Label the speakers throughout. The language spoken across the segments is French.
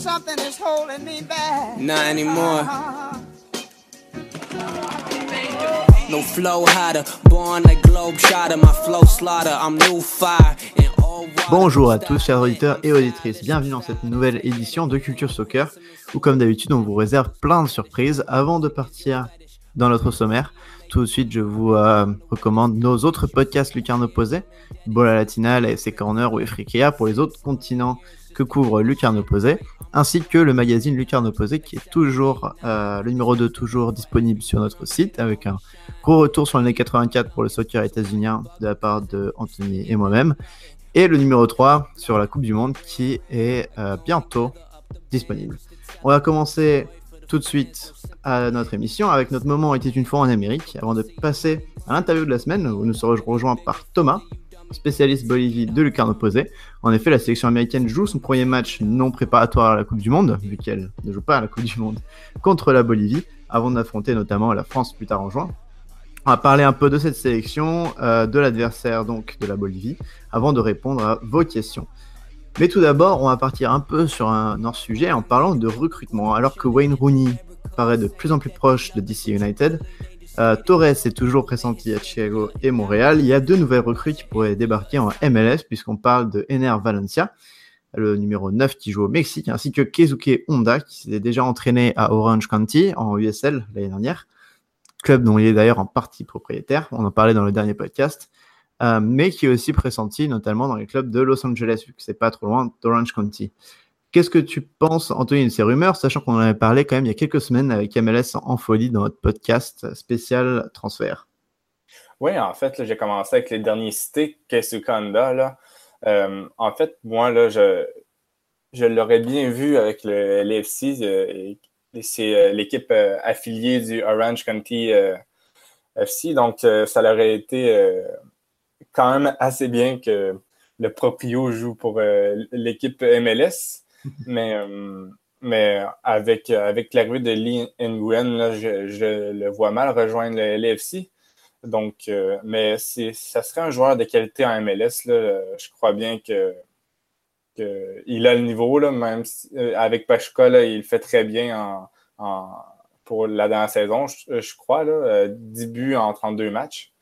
Speaker 1: something is holding me back. Not anymore. No flow hotter, born like globe shotter, my flow slaughter, I'm new fire. Bonjour à tous chers auditeurs et auditrices, bienvenue dans cette nouvelle édition de Culture Soccer où comme d'habitude on vous réserve plein de surprises avant de partir dans notre sommaire. Tout de suite je vous euh, recommande nos autres podcasts Lucarne Opposé, Bola Latina, la FC Corner ou Efrikea pour les autres continents couvre Lucarne Opposé, ainsi que le magazine Lucarne Opposé qui est toujours euh, le numéro 2 toujours disponible sur notre site avec un gros retour sur l'année 84 pour le soccer états-unien de la part de Anthony et moi-même. Et le numéro 3 sur la Coupe du Monde qui est euh, bientôt disponible. On va commencer tout de suite à notre émission avec notre moment était une fois en Amérique. Avant de passer à l'interview de la semaine où nous serons rejoints par Thomas spécialiste Bolivie de lucarne opposé. En effet, la sélection américaine joue son premier match non préparatoire à la Coupe du Monde, vu qu'elle ne joue pas à la Coupe du Monde, contre la Bolivie, avant d'affronter notamment la France plus tard en juin. On va parler un peu de cette sélection, euh, de l'adversaire donc de la Bolivie, avant de répondre à vos questions. Mais tout d'abord, on va partir un peu sur un hors-sujet en parlant de recrutement. Alors que Wayne Rooney paraît de plus en plus proche de DC United, euh, Torres est toujours pressenti à Chicago et Montréal. Il y a deux nouvelles recrues qui pourraient débarquer en MLS, puisqu'on parle de Ener Valencia, le numéro 9 qui joue au Mexique, ainsi que Keisuke Honda, qui s'est déjà entraîné à Orange County en USL l'année dernière, club dont il est d'ailleurs en partie propriétaire, on en parlait dans le dernier podcast, euh, mais qui est aussi pressenti notamment dans les clubs de Los Angeles, vu que c'est pas trop loin d'Orange County. Qu'est-ce que tu penses, Anthony, de ces rumeurs, sachant qu'on en avait parlé quand même il y a quelques semaines avec MLS en folie dans notre podcast spécial transfert?
Speaker 2: Oui, en fait, j'ai commencé avec les derniers cités, Kesukanda. Euh, en fait, moi, là, je, je l'aurais bien vu avec le LFC. Euh, c'est euh, l'équipe affiliée du Orange County FC. Donc, ça aurait été quand même assez bien que le proprio joue pour l'équipe MLS mais, euh, mais avec, avec l'arrivée de Lee Nguyen, je, je, le vois mal rejoindre le LFC. Donc, euh, mais ça serait un joueur de qualité en MLS. Là, je crois bien que, il a le niveau, là, même euh, avec Pachuca, il fait très bien en, pour la dernière saison, je, crois, là, 10 buts en 32 matchs.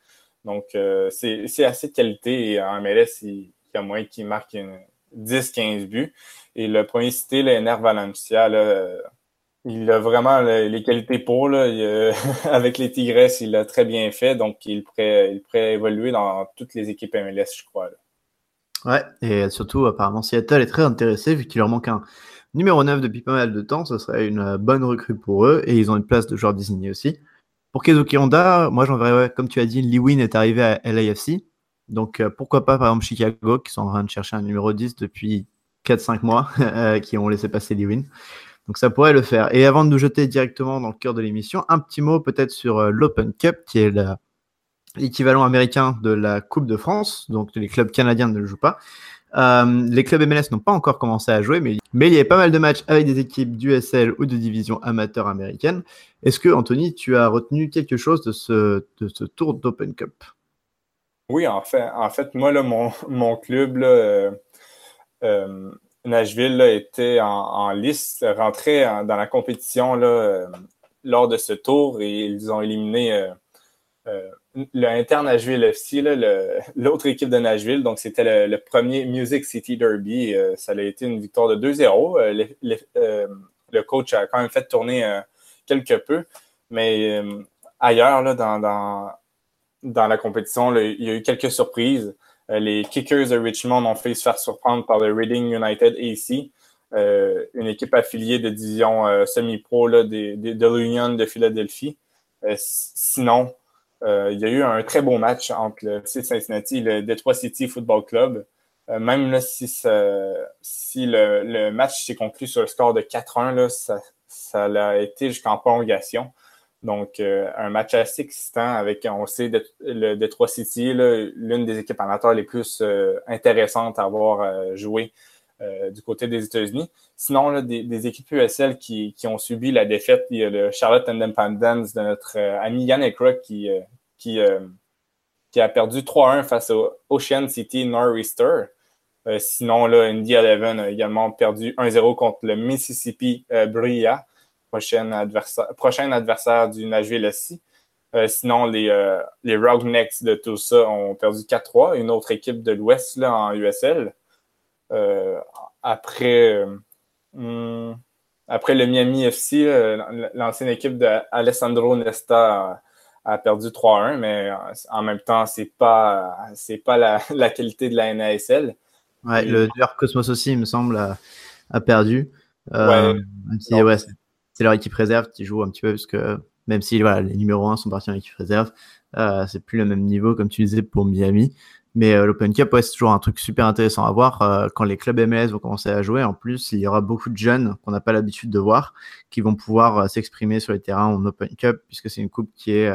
Speaker 2: Donc, c'est assez de qualité en MLS, il, il y a moins qu'il marque 10-15 buts. Et le premier cité, Valencia, il a vraiment les qualités pour. avec les Tigresses, il l'a très bien fait. Donc, il pourrait, pourrait évoluer dans toutes les équipes MLS, je crois.
Speaker 1: Ouais, et surtout, apparemment, Seattle est très intéressé vu qu'il leur manque un numéro 9 depuis pas mal de temps. Ce serait une bonne recrue pour eux et ils ont une place de joueur désigné aussi. Pour Kezuki Honda, moi j'en verrais, comme tu as dit, Lee Win est arrivé à LAFC. Donc euh, pourquoi pas, par exemple, Chicago, qui sont en train de chercher un numéro 10 depuis 4-5 mois euh, qui ont laissé passer Lewin. Donc ça pourrait le faire. Et avant de nous jeter directement dans le cœur de l'émission, un petit mot peut-être sur euh, l'Open Cup, qui est l'équivalent américain de la Coupe de France. Donc les clubs canadiens ne le jouent pas. Euh, les clubs MLS n'ont pas encore commencé à jouer, mais, mais il y avait pas mal de matchs avec des équipes d'USL ou de division amateur américaine. Est-ce que, Anthony, tu as retenu quelque chose de ce, de ce tour d'Open Cup?
Speaker 2: Oui, en fait, en fait moi, là, mon, mon club, là, euh, Nashville était en, liste, rentrait dans la compétition euh, lors de ce tour et ils ont éliminé euh, le Inter Nashville FC, l'autre équipe de Nashville. Donc, c'était le, premier Music City Derby. ça a été une victoire de 2-0. Le, coach a quand même fait tourner quelque peu. Mais ailleurs, dans, la compétition, il y a eu quelques surprises. Euh, les Kickers de Richmond ont fait se faire surprendre par le Reading United AC, euh, une équipe affiliée de division euh, semi-pro de, de l'Union de Philadelphie. sinon, il y a eu un très beau match entre le Cincinnati et le Detroit City Football Club. même là, si, si le, match s'est conclu sur le score de 4-1, ça, ça a été jusqu'en prolongation. Donc, euh, un match assez excitant avec, on sait, le Detroit City, l'une des équipes amateurs les plus euh, intéressantes à avoir euh, joué du côté des États-Unis. Sinon, des, équipes USL qui, ont subi la défaite, il y a le Charlotte Independence de notre ami Yannick Rock qui, a perdu 3-1 face au Ocean City Nor'easter. sinon, là, Indy Eleven a également perdu 1-0 contre le Mississippi Bria, prochain adversaire, prochain adversaire du Nashville aussi. sinon, les, les Roughnecks de tout ça ont perdu 4-3, une autre équipe de l'Ouest en USL. après, hmm, après le Miami FC, l'ancienne équipe d'Alessandro Nesta a perdu 3-1, mais en même temps, c'est pas c'est pas la, qualité de la NASL.
Speaker 1: Ouais, le New Cosmos aussi, il me semble, a, perdu. Euh, ouais. c'est leur équipe réserve qui joue un petit peu, parce que même si les numéros 1 sont partis en équipe réserve, euh, c'est plus le même niveau, comme tu disais, pour Miami. Mais euh, l'Open Cup, ouais, c'est toujours un truc super intéressant à voir. Euh, quand les clubs MLS vont commencer à jouer, en plus, il y aura beaucoup de jeunes qu'on n'a pas l'habitude de voir qui vont pouvoir euh, s'exprimer sur les terrains en Open Cup, puisque c'est une coupe qui est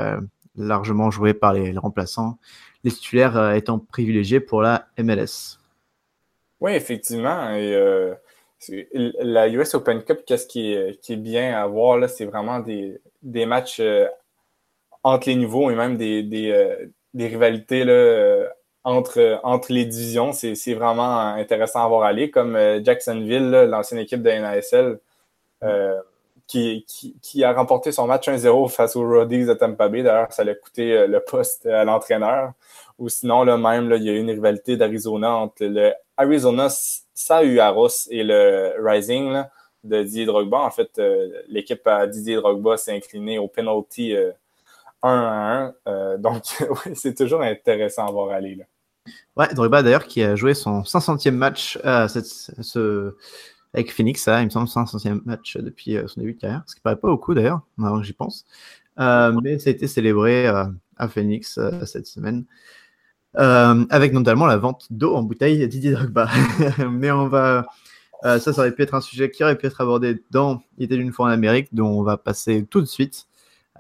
Speaker 1: largement jouée par les, remplaçants, les titulaires étant privilégiés pour la MLS.
Speaker 2: Oui, effectivement. La US Open Cup, qu'est-ce qui qui est, bien à voir, c'est vraiment des, des matchs entre les niveaux et même des, des, des rivalités là, entre, entre les divisions. C'est vraiment intéressant à voir aller, comme euh, Jacksonville, l'ancienne équipe de NASL, euh, qui, qui, a remporté son match 1-0 face aux Roddies de Tampa Bay. D'ailleurs, ça l'a coûté euh, le poste à l'entraîneur. Ou sinon, là, même, là, il y a eu une rivalité d'Arizona entre le Arizona Sauaros et le Rising de Didier Drogba. En fait, l'équipe à Didier Drogba s'est inclinée au penalty 1 1. donc, oui, c'est toujours intéressant à voir aller. Là.
Speaker 1: Ouais, Drogba d'ailleurs qui a joué son 500e match euh, ce, avec Phoenix, ça, il me semble, 500e match depuis euh, son début de carrière, ce qui paraît pas beaucoup d'ailleurs, maintenant que j'y pense. Euh, mais ça a été célébré à Phoenix cette semaine. Avec notamment la vente d'eau en bouteille Didier Drogba. mais on va. ça, ça aurait pu être un sujet qui aurait pu être abordé dans Il était une fois en Amérique, dont on va passer tout de suite.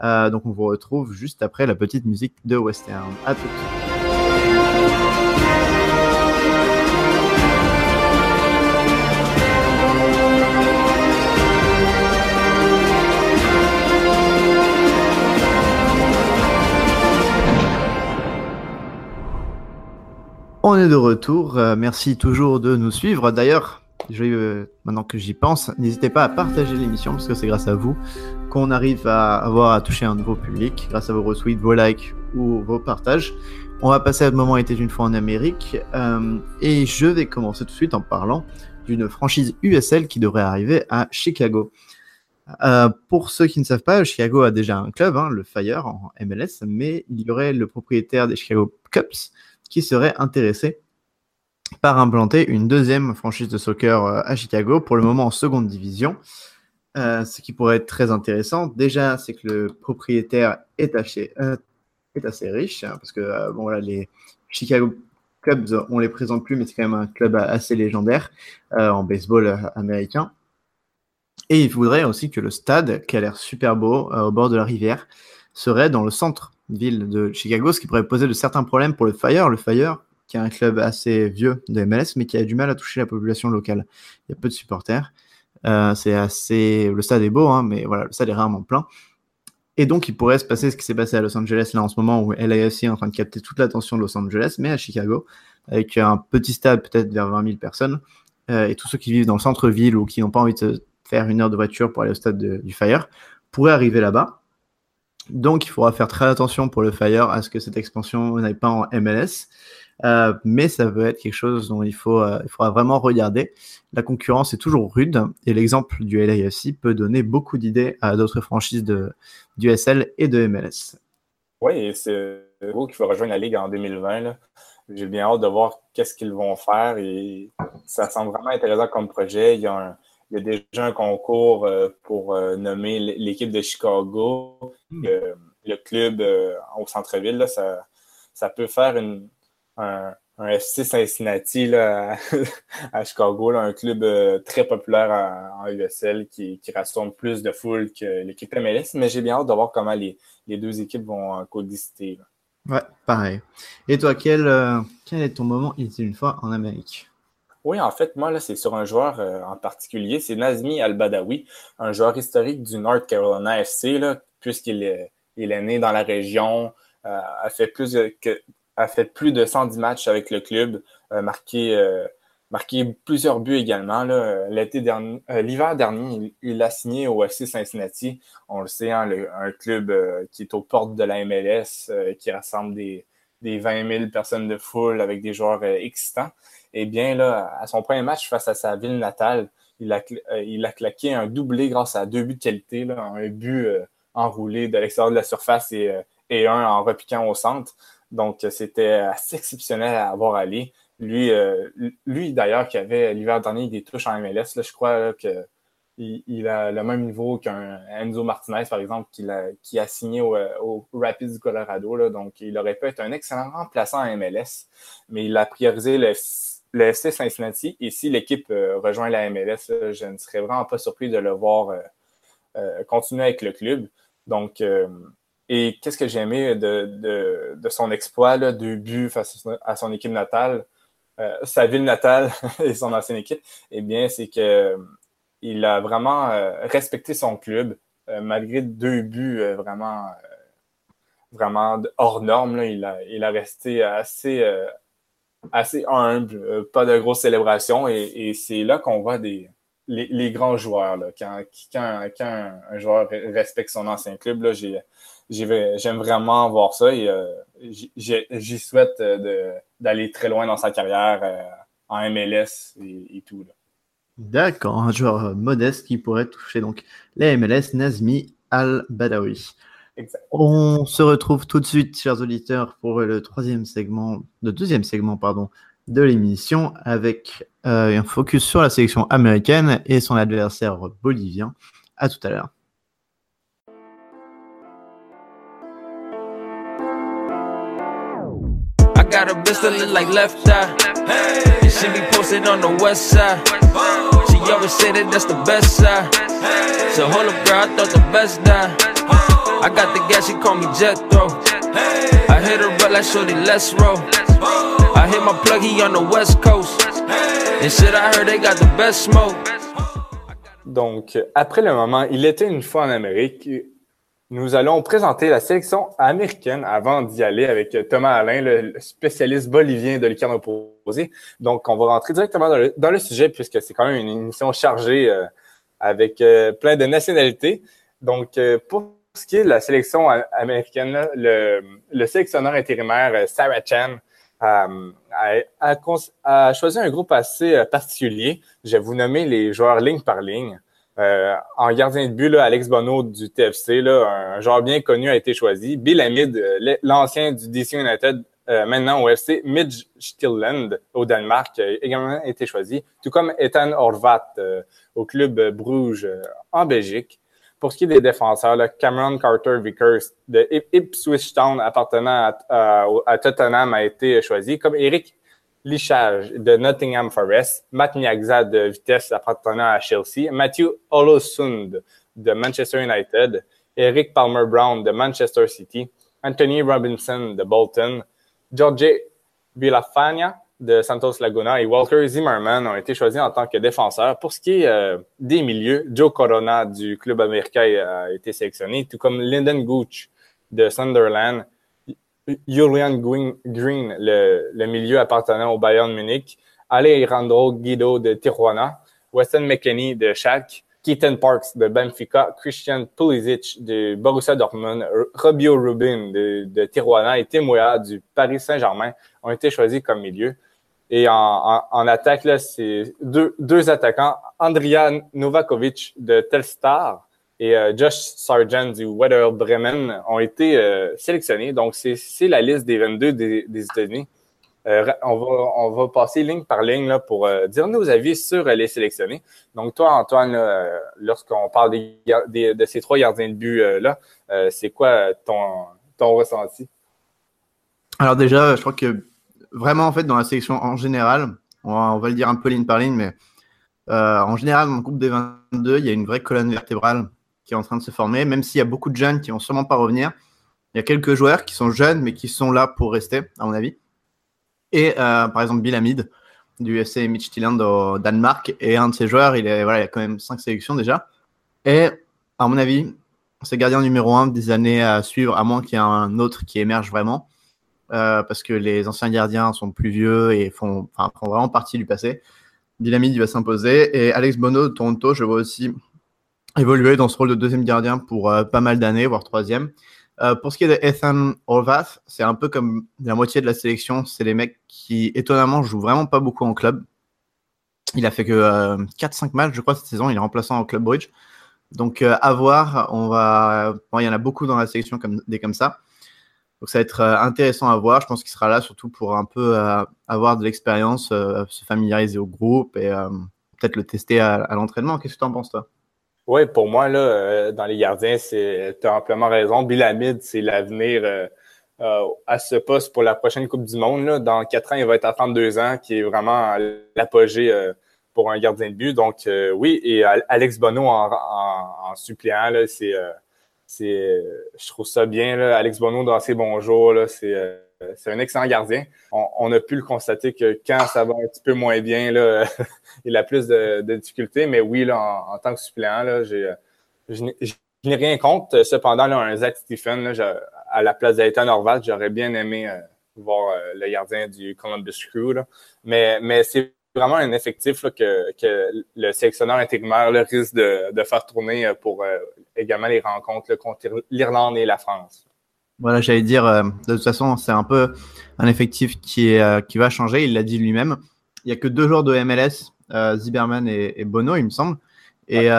Speaker 1: donc on vous retrouve juste après la petite musique de Western. À tout. On est de retour. Euh, merci toujours de nous suivre. D'ailleurs, euh, maintenant que j'y pense, n'hésitez pas à partager l'émission parce que c'est grâce à vous qu'on arrive à avoir à toucher un nouveau public, grâce à vos retweets, vos likes ou vos partages. On va passer à ce moment était une fois en Amérique euh, et je vais commencer tout de suite en parlant d'une franchise USL qui devrait arriver à Chicago. pour ceux qui ne savent pas, Chicago a déjà un club, hein, le Fire en MLS, mais il y aurait le propriétaire des Chicago Cups, qui serait intéressé par implanter une deuxième franchise de soccer euh, à Chicago, pour le moment en seconde division. Euh, ce qui pourrait être très intéressant, déjà, c'est que le propriétaire est assez, euh, est assez riche, hein, parce que bon, les Chicago Cubs, on les présente plus, mais c'est quand même un club assez légendaire en baseball américain. Et il voudrait aussi que le stade, qui a l'air super beau, au bord de la rivière, serait dans le centre ville de Chicago, ce qui pourrait poser de certains problèmes pour le Fire. Le Fire, qui est un club assez vieux de MLS, mais qui a du mal à toucher la population locale. Il y a peu de supporters. Euh, c'est assez. Le stade est beau, hein, mais voilà, le stade est rarement plein. Et donc, il pourrait se passer ce qui s'est passé à Los Angeles là en ce moment, où LAFC est en train de capter toute l'attention de Los Angeles, mais à Chicago, avec un petit stade peut-être vers 20 000 personnes. Euh, et tous ceux qui vivent dans le centre-ville ou qui n'ont pas envie de faire une heure de voiture pour aller au stade du Fire pourraient arriver là-bas donc, il faudra faire très attention pour le Fire à ce que cette expansion n'aille pas en MLS. Euh, mais ça veut être quelque chose dont il, faut, euh, il faudra vraiment regarder. La concurrence est toujours rude et l'exemple du LAFC peut donner beaucoup d'idées à d'autres franchises de, du SL et de MLS.
Speaker 2: Oui, c'est vous qui faut rejoindre la Ligue en 2020. J'ai bien hâte de voir qu'est-ce qu'ils vont faire et ça semble vraiment intéressant comme projet. Il y a un, il y a déjà un concours euh, pour euh, nommer l'équipe de Chicago. Hmm. le club euh, au centre-ville, ça, ça peut faire un, FC Cincinnati à, Chicago, un club très populaire en, USL qui, rassemble plus de foule que l'équipe MLS. Mais j'ai bien hâte de voir comment les, deux équipes vont coexister.
Speaker 1: Ouais, pareil. Et toi, quel, quel est ton moment il était une fois en Amérique?
Speaker 2: Oui, en fait, moi, là, c'est sur un joueur euh, en particulier. C'est Nazmi Al-Badawi, un joueur historique du North Carolina FC, puisqu'il est, il né dans la région, euh, a, fait plus de, a fait plus de 110 matchs avec le club, marqué, marqué plusieurs buts également. L'été l'hiver dernier, il, a signé au FC Cincinnati. On le sait, hein, un club qui est aux portes de la MLS, qui rassemble des, des 20 000 personnes de foule avec des joueurs excitants. Eh bien, là, à son premier match face à sa ville natale, il a, il a claqué un doublé grâce à deux buts de qualité, un but enroulé de l'extérieur de la surface et, et un en repiquant au centre. Donc, c'était assez exceptionnel à avoir allé. Lui, euh, d'ailleurs, qui avait l'hiver dernier des touches en MLS, là, je crois qu'il il, a le même niveau qu'un Enzo Martinez, par exemple, qui a, signé au, au Rapids du Colorado. Là, donc, il aurait pu être un excellent remplaçant en MLS, mais il a priorisé le, le FC Cincinnati. Et si l'équipe euh, rejoint la MLS, je ne serais vraiment pas surpris de le voir euh, continuer avec le club. Donc, et qu'est-ce que j'ai aimé de, son exploit, là, deux buts face à son équipe natale, euh, sa ville natale et son ancienne équipe, eh bien, c'est que il a vraiment euh, respecté son club, euh, malgré deux buts vraiment, hors normes. il a resté assez, assez humble, pas de grosses célébrations, et, c'est là qu'on voit les, grands joueurs. Quand, un joueur respecte son ancien club, j'aime vraiment voir ça et euh, j'y souhaite euh, d'aller très loin dans sa carrière euh, en MLS et, tout.
Speaker 1: D'accord, un joueur modeste qui pourrait toucher donc les MLS, Nazmi Al-Badawi. On se retrouve tout de suite, chers auditeurs, pour le troisième segment, le deuxième segment, pardon, de l'émission avec un focus sur la sélection américaine et son adversaire bolivien. À tout à l'heure. Got a bitch that look like left eye. And she be posted on the west side. She always say that that's the best side. So hold up, girl, I thought the best die. I got the gas, she call me Jethro. I hit her but like shorty, let's roll. I hit my plug, he on the west coast. And shit, I heard they got the best smoke.
Speaker 2: Donc, après le moment, il était une fois en Amérique Nous allons présenter la sélection américaine avant d'y aller avec Thomas Alain, le spécialiste bolivien de lucarne opposée. Donc, on va rentrer directement dans le, sujet puisque c'est quand même une émission chargée euh, avec euh, plein de nationalités. Donc, euh, pour ce qui est de la sélection américaine, le, le, sélectionneur intérimaire Sarah Chan a, choisi un groupe assez particulier. Je vais vous nommer les joueurs ligne par ligne. Euh, en gardien de but, Alex Bono du TFC, là, un joueur bien connu a été choisi. Bill Hamid, euh, l'ancien du DC United, euh, maintenant au FC Midtjylland au Danemark, a également été choisi, tout comme Ethan Horvat au club Bruges en Belgique. Pour ce qui est des défenseurs, Cameron Carter Vickers de Ipswich Town appartenant à Tottenham a été choisi, comme Eric Lichage de Nottingham Forest, Matt Niagza de Vitesse appartenant à Chelsea, Matthew Olosund de Manchester United, Eric Palmer Brown de Manchester City, Anthony Robinson de Bolton, George Villafania de Santos Laguna et Walker Zimmerman ont été choisis en tant que défenseurs. Pour ce qui est euh, des milieux, Joe Corona du club américain a été sélectionné, tout comme Lyndon Gooch de Sunderland, Julian Green, le, milieu appartenant au Bayern Munich, Alejandro Guido de Tijuana, Weston McKenney de Schalke, Keaton Parks de Benfica, Christian Pulisic de Borussia Dortmund, Robio Rubin de, Tijuana. Et Tim du Paris Saint-Germain ont été choisis comme milieu. Et en, attaque, là, c'est deux, deux attaquants, Andrea Novakovic de Telstar et euh, Josh Sargent du Weather Bremen ont été euh, sélectionnés. Donc, c'est la liste des 22 des, des États-Unis. Euh, on, va, on va passer ligne par ligne là, pour dire nos avis sur les sélectionnés. Donc, toi, Antoine, lorsqu'on parle des, de ces trois gardiens de but-là, c'est quoi ton, ton ressenti?
Speaker 1: Alors déjà, je crois que vraiment, en fait, dans la sélection en général, on va, on va le dire un peu ligne par ligne, mais en général, dans le groupe des 22, il y a une vraie colonne vertébrale qui est en train de se former, même s'il y a beaucoup de jeunes qui vont sûrement pas revenir. Il y a quelques joueurs qui sont jeunes, mais qui sont là pour rester, à mon avis. Et euh, par exemple, Bill Hamid du FC Midtjylland au Danemark et un de ces joueurs, il, est, a quand même cinq sélections déjà. Et à mon avis, c'est gardien numéro un des années à suivre, à moins qu'il y ait un autre qui émerge vraiment. Euh, parce que les anciens gardiens sont plus vieux et font, font vraiment partie du passé. Bilamid, il va s'imposer. Et Alex Bono de Toronto, je vois aussi évoluer dans ce rôle de deuxième gardien pour pas mal d'années, voire troisième. pour ce qui est de Ethan Horvath, c'est un peu comme la moitié de la sélection. C'est les mecs qui, étonnamment, jouent vraiment pas beaucoup en club. Il a fait que 4-5 matchs, je crois, cette saison. Il est remplaçant en club bridge. Donc, à voir. On va... il y en a beaucoup dans la sélection comme, des comme ça. Donc ça va être euh, intéressant à voir. Je pense qu'il sera là surtout pour un peu euh, avoir de l'expérience, euh, se familiariser au groupe et peut-être le tester à, l'entraînement. Qu'est-ce que tu en penses, toi?
Speaker 2: Oui, pour moi, là, dans les gardiens, tu as amplement raison. Bill c'est l'avenir à ce poste pour la prochaine Coupe du Monde. Là. Dans quatre ans, il va être à 32 ans, qui est vraiment l'apogée pour un gardien de but. Donc, oui, et Alex Bonneau en, en suppléant, c'est c'est, je trouve ça bien. Là. Alex Bono dans ses bons jours, là, c'est, euh, c'est un excellent gardien. On, a pu le constater que quand ça va un petit peu moins bien, là, il a plus de, difficultés. Mais oui, là, en, tant que suppléant, là, j'ai, je, n'ai rien contre. Cependant, un Zach Stephen, là, à la place d'Ethan Horvat, j'aurais bien aimé euh, voir euh, le gardien du Columbus Crew. Là. Mais, mais c'est vraiment un effectif que, que, le sélectionneur intérimaire risque de, de, faire tourner euh, pour euh, également les rencontres contre l'Irlande et la France.
Speaker 1: Voilà, j'allais dire, euh, de toute façon, c'est un peu un effectif qui, est, qui va changer, il l'a dit lui-même. Il n'y a que deux joueurs de MLS, Ziberman et, Bono, il me semble. Et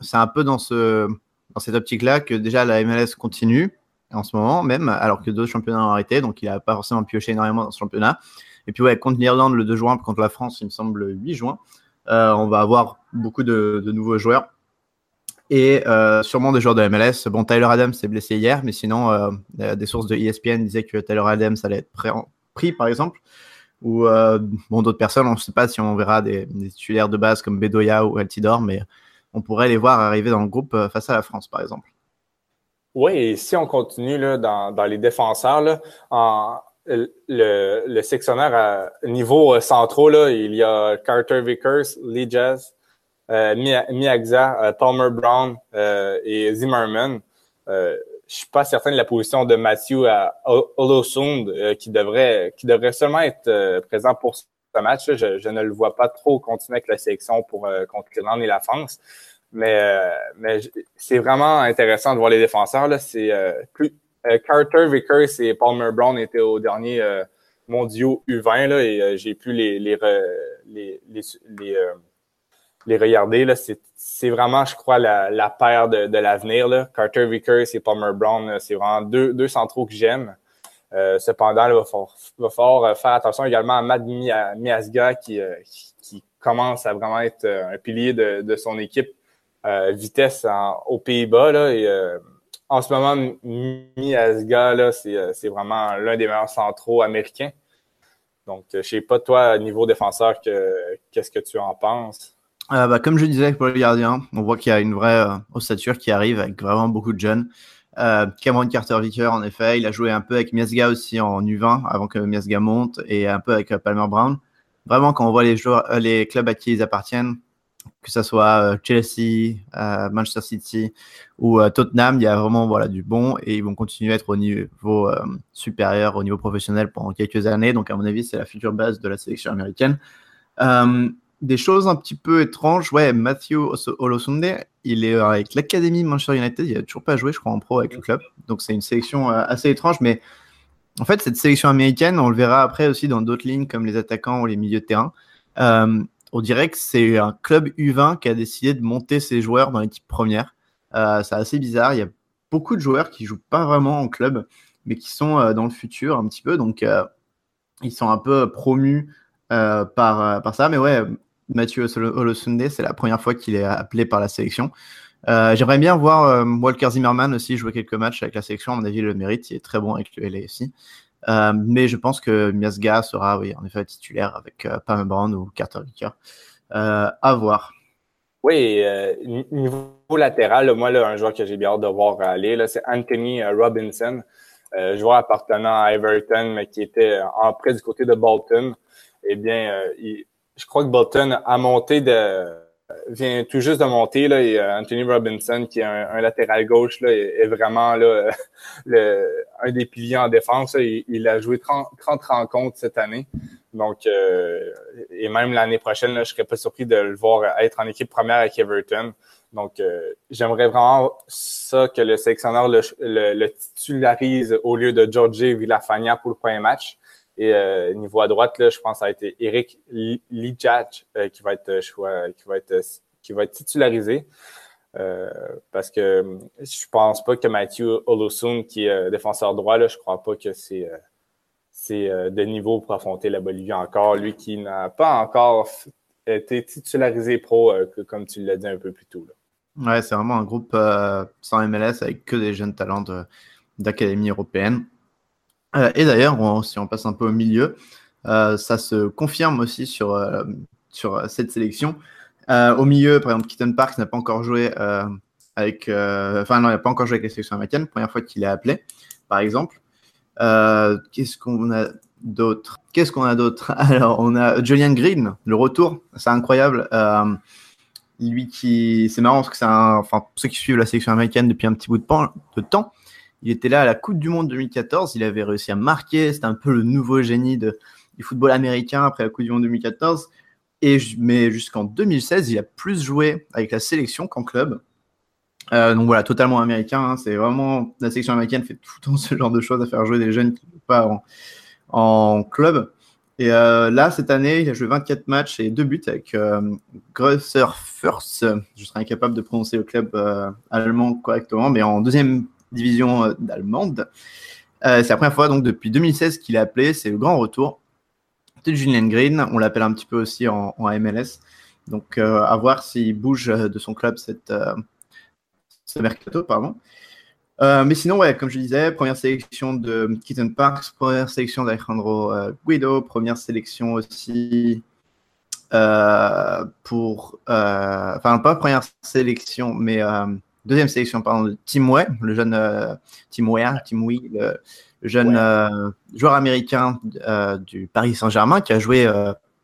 Speaker 1: c'est un peu dans, ce, dans cette optique-là que déjà la MLS continue en ce moment même, alors que d'autres championnats ont arrêté, donc il n'a pas forcément pioché énormément dans ce championnat. Et puis, ouais, contre l'Irlande le 2 juin, contre la France, il me semble, le 8 juin, euh, on va avoir beaucoup de, nouveaux joueurs. Et euh, sûrement des joueurs de MLS. Bon, Tyler Adams s'est blessé hier, mais sinon, euh, des sources de ESPN disaient que Tyler Adams allait être pris, par exemple. Ou bon, d'autres personnes, on ne sait pas si on verra des, titulaires de base comme Bedoya ou Altidor, mais on pourrait les voir arriver dans le groupe face à la France, par exemple.
Speaker 2: Oui, et si on continue là, dans, dans les défenseurs, là, en, le, le à niveau euh, centraux, là, il y a Carter Vickers, Lee Jazz, euh, Miagza, euh, Palmer Brown euh, et Zimmerman. Euh, je suis pas certain de la position de Matthew à Olosund qui devrait qui devrait seulement être présent pour ce match. Je, je, ne le vois pas trop continuer avec la sélection pour contre l'Irlande et la France. Mais, mais c'est vraiment intéressant de voir les défenseurs. C'est plus euh, Carter, Vickers et Palmer Brown étaient au dernier euh, mondiaux U20 là, et euh, j'ai pu les, les, les, les, regarder. Là. C'est, vraiment, je crois, la, la paire de, de l'avenir. Carter Vickers et Palmer Brown, c'est vraiment deux, deux centraux que j'aime. cependant, il va falloir, va falloir faire attention également à Matt Miasga qui, qui, commence à vraiment être un pilier de, de son équipe vitesse aux Pays-Bas. Là, en ce moment, là, euh, c'est, vraiment l'un des meilleurs centraux américains. Donc, euh, je sais pas, toi, niveau défenseur, qu'est-ce que tu en penses?
Speaker 1: Euh, bah, comme je disais pour le gardien, on voit qu'il y a une vraie ossature qui arrive avec vraiment beaucoup de jeunes. Cameron Carter-Vicker, en effet, il a joué un peu avec Miasga aussi en U20 avant que Miasga monte et un peu avec Palmer Brown. Vraiment, quand on voit les, joueurs, les clubs à qui ils appartiennent, que ce soit euh, Chelsea, euh, Manchester City ou euh, Tottenham, il y a vraiment voilà, du bon et ils vont continuer à être au niveau supérieur, au niveau professionnel pendant quelques années. Donc, à mon avis, c'est la future base de la sélection américaine. des choses un petit peu étranges, ouais, Matthew Olosunde, il est avec l'Académie Manchester United, il a toujours pas joué, je crois, en pro avec le club. Donc, c'est une sélection assez étrange, mais en fait, cette sélection américaine, on le verra après aussi dans d'autres lignes comme les attaquants ou les milieux de terrain on dirait que c'est un club U20 qui a décidé de monter ses joueurs dans l'équipe première. Euh, c'est assez bizarre. Il y a beaucoup de joueurs qui jouent pas vraiment en club, mais qui sont euh, dans le futur un petit peu. Donc, euh, ils sont un peu promus par, par ça. Mais ouais, Mathieu Olosunde, c'est la première fois qu'il est appelé par la sélection. J'aimerais bien voir Walker Zimmerman aussi jouer quelques matchs avec la sélection. À mon avis, il le mérite. Il est très bon avec le LA aussi. Euh, mais je pense que Miasga sera, oui, en effet, titulaire avec euh, Pam ou Carter Vicker. Euh, à voir.
Speaker 2: Oui, euh, niveau latéral, moi, là, un joueur que j'ai bien hâte de voir aller, c'est Anthony Robinson, joueur appartenant à Everton, mais qui était en près du côté de Bolton. Eh bien, je crois que Bolton a monté de, vient tout juste de monter. Là, et Anthony Robinson, qui est un, latéral gauche, là, est, vraiment là, le, un des piliers en défense. Il, a joué 30, 30, rencontres cette année. Donc, et même l'année prochaine, là, je serais pas surpris de le voir être en équipe première avec Everton. Donc, euh, j'aimerais vraiment ça que le sélectionneur le, titularise au lieu de George Villafania pour le premier match. Et euh, niveau à droite, là, je pense que ça a été Eric Lijach euh, qui va être choix, qui va être qui va être titularisé. parce que je pense pas que Matthew Olosun, qui est défenseur droit, là, je crois pas que c'est de niveau pour affronter la Bolivie encore. Lui qui n'a pas encore été titularisé pro, comme tu l'as dit un peu plus tôt. Là.
Speaker 1: Ouais, c'est vraiment un groupe euh, sans MLS avec que des jeunes talents d'académie européenne. Euh, et d'ailleurs, si on passe un peu au milieu, euh, ça se confirme aussi sur, sur cette sélection. au milieu, par exemple, Keaton Parks n'a pas encore joué avec. Enfin, non, il n'a pas encore joué avec les sélections américaines. Première fois qu'il est appelé, par exemple. Qu'est-ce qu'on a d'autre? Qu'est-ce qu'on a d'autre? Alors, on a Julian Green, le retour. C'est incroyable lui qui, c'est marrant parce que c'est un, enfin, ceux qui suivent la sélection américaine depuis un petit bout de, temps, il était là à la Coupe du Monde 2014, il avait réussi à marquer, c'était un peu le nouveau génie du football américain après la Coupe du Monde 2014. Et, mais jusqu'en 2016, il a plus joué avec la sélection qu'en club. Euh, donc voilà, totalement américain. Hein. c'est vraiment la sélection américaine fait tout le temps ce genre de choses à faire jouer des jeunes qui ne pas en, club. Et euh, là, cette année, il a joué 24 matchs et deux buts avec euh, Grösser First. Je serais incapable de prononcer le club euh, allemand correctement, mais en deuxième division euh, allemande. c'est la première fois donc depuis 2016 qu'il est appelé. C'est le grand retour de Julian Green. On l'appelle un petit peu aussi en, MLS. Donc à voir s'il bouge de son club cette, ce mercato, pardon. Euh, mais sinon, ouais, comme je disais, première sélection de Keaton Parks, première sélection d'Alejandro euh, Guido, première sélection aussi euh, pour. enfin, pas première sélection, mais deuxième sélection, pardon, de Tim Way, le jeune Tim Way, Tim Way, le, jeune joueur américain du Paris Saint-Germain qui a joué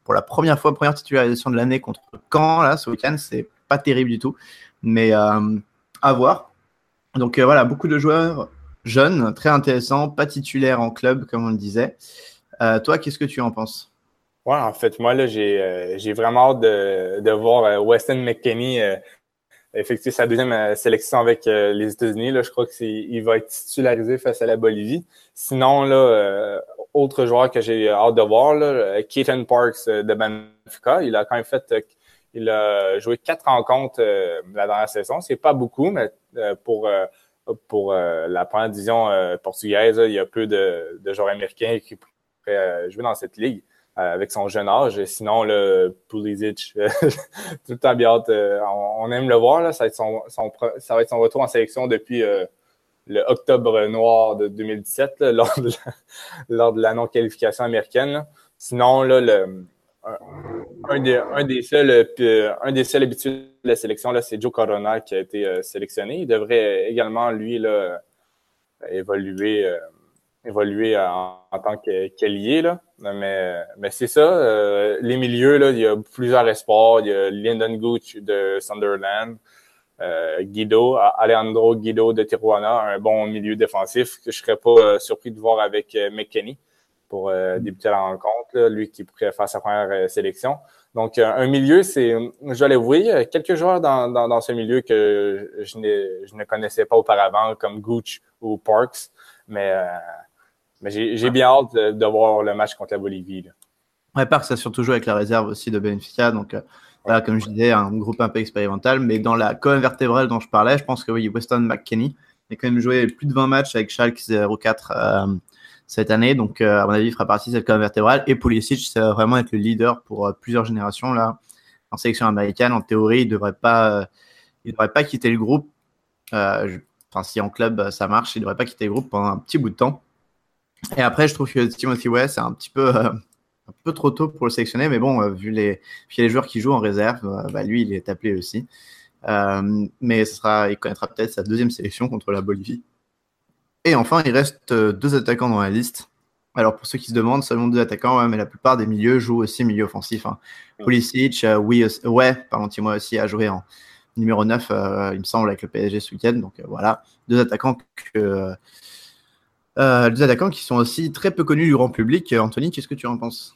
Speaker 1: pour la première fois, première titularisation de l'année contre Caen, là, ce week-end. C'est pas terrible du tout, mais à voir. Donc euh, voilà, beaucoup de joueurs jeunes, très intéressants, pas titulaires en club, comme on le disait. Euh, toi, qu'est-ce que tu en penses?
Speaker 2: Ouais, en fait, moi, là, j'ai, euh, vraiment hâte de, voir Weston McKenney effectuer sa deuxième sélection avec les États-Unis. Là, je crois qu'il va être titularisé face à la Bolivie. Sinon, là, autre joueur que j'ai hâte de voir, là, Keaton Parks de Benfica, il a quand même fait il a joué quatre rencontres la dernière saison. C'est pas beaucoup, mais euh, pour euh, pour euh, la première division portugaise, il y a peu de, de joueurs américains qui pourraient jouer dans cette ligue avec son jeune âge. Sinon, le Pulisic, tout le temps bien hâte. On, aime le voir. Là. Ça, va être son, retour en sélection depuis le octobre noir de 2017, lors de la, lors de non-qualification américaine. Sinon, là, le, un, des, un, des seuls, euh, un des seuls habitués de la sélection, c'est Joe Corona qui a été euh, sélectionné. Il devrait également, lui, là, évoluer, euh, évoluer en, tant qu'ailier. Là. Mais, mais c'est ça. les milieux, là, il y a plusieurs espoirs. Il y a Lyndon Gooch de Sunderland. Guido, Alejandro Guido de Tijuana, un bon milieu défensif que je serais pas surpris de voir avec McKenny pour euh, débuter la rencontre, lui qui pourrait faire sa première euh, sélection. Donc, euh, un milieu, c'est, je dois l'avouer, quelques joueurs dans, dans, ce milieu que je, je, ne connaissais pas auparavant, comme Gooch ou Parks, mais, mais j'ai bien hâte de, voir le match contre la Bolivie. Là.
Speaker 1: Ouais, Parks a surtout joué avec la réserve aussi de Benfica, donc voilà, comme je disais, un groupe un peu expérimental, mais dans la colonne vertébrale dont je parlais, je pense que oui, Weston McKenney a quand même joué plus de 20 matchs avec Schalke 04 cette année. Donc, euh, à mon avis, il fera partie de cette colonne vertébrale. Et Pulisic, ça va vraiment être le leader pour euh, plusieurs générations. Là, en sélection américaine, en théorie, il ne devrait, pas, euh, il devrait pas quitter le groupe. enfin, si en club ça marche, il ne devrait pas quitter le groupe pendant un petit bout de temps. Et après, je trouve que Timothy West, c'est un petit peu, un peu trop tôt pour le sélectionner. Mais bon, vu les, les joueurs qui jouent en réserve, bah, lui, il est appelé aussi. mais ce sera, il connaîtra peut-être sa deuxième sélection contre la Bolivie. Et enfin, il reste euh, deux attaquants dans la liste. Alors, pour ceux qui se demandent, seulement deux attaquants, mais la plupart des milieux jouent aussi milieu offensif. Hein. Pulisic, oui, ouais, pardon, moi aussi a joué en numéro 9, il me semble, avec le PSG ce week-end. Donc voilà, deux attaquants que euh, des attaquants qui sont aussi très peu connus du grand public. Anthony, qu'est-ce que tu en penses?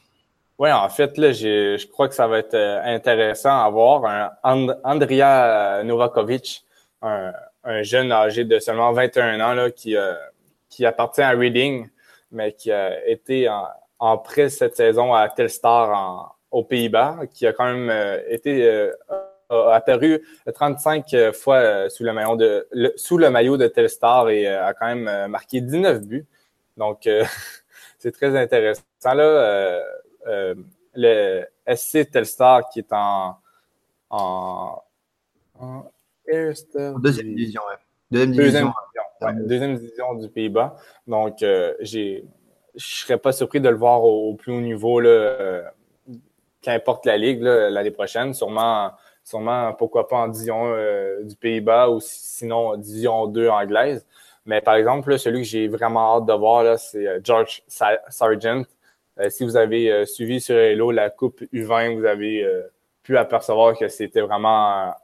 Speaker 2: Oui, en fait, là, je crois que ça va être euh, intéressant à voir. Un Andrea Novakovic, un, jeune âgé de seulement 21 ans là, qui, euh, qui appartient à Reading, mais qui a été en, en prêt cette saison à Telstar en, aux Pays-Bas, qui a quand même été a apparu 35 euh, fois euh, sous le maillot de, sous le maillot de Telstar et euh, a quand même marqué 19 buts. Donc, c'est très intéressant. Là, le SC Telstar qui est en, en,
Speaker 1: deuxième division, ouais.
Speaker 2: Deuxième division. Deuxième division, du Pays-Bas. Donc, j'ai, je serais pas surpris de le voir au, plus haut niveau, là, qu'importe la ligue l'année prochaine. Sûrement Sûrement, pourquoi pas en division euh, du Pays-Bas ou sinon division 2 anglaise. Mais par exemple, celui que j'ai vraiment hâte de voir, c'est euh, George Sargent. Euh, si vous avez suivi sur Hello la Coupe U20, vous avez pu apercevoir que c'était vraiment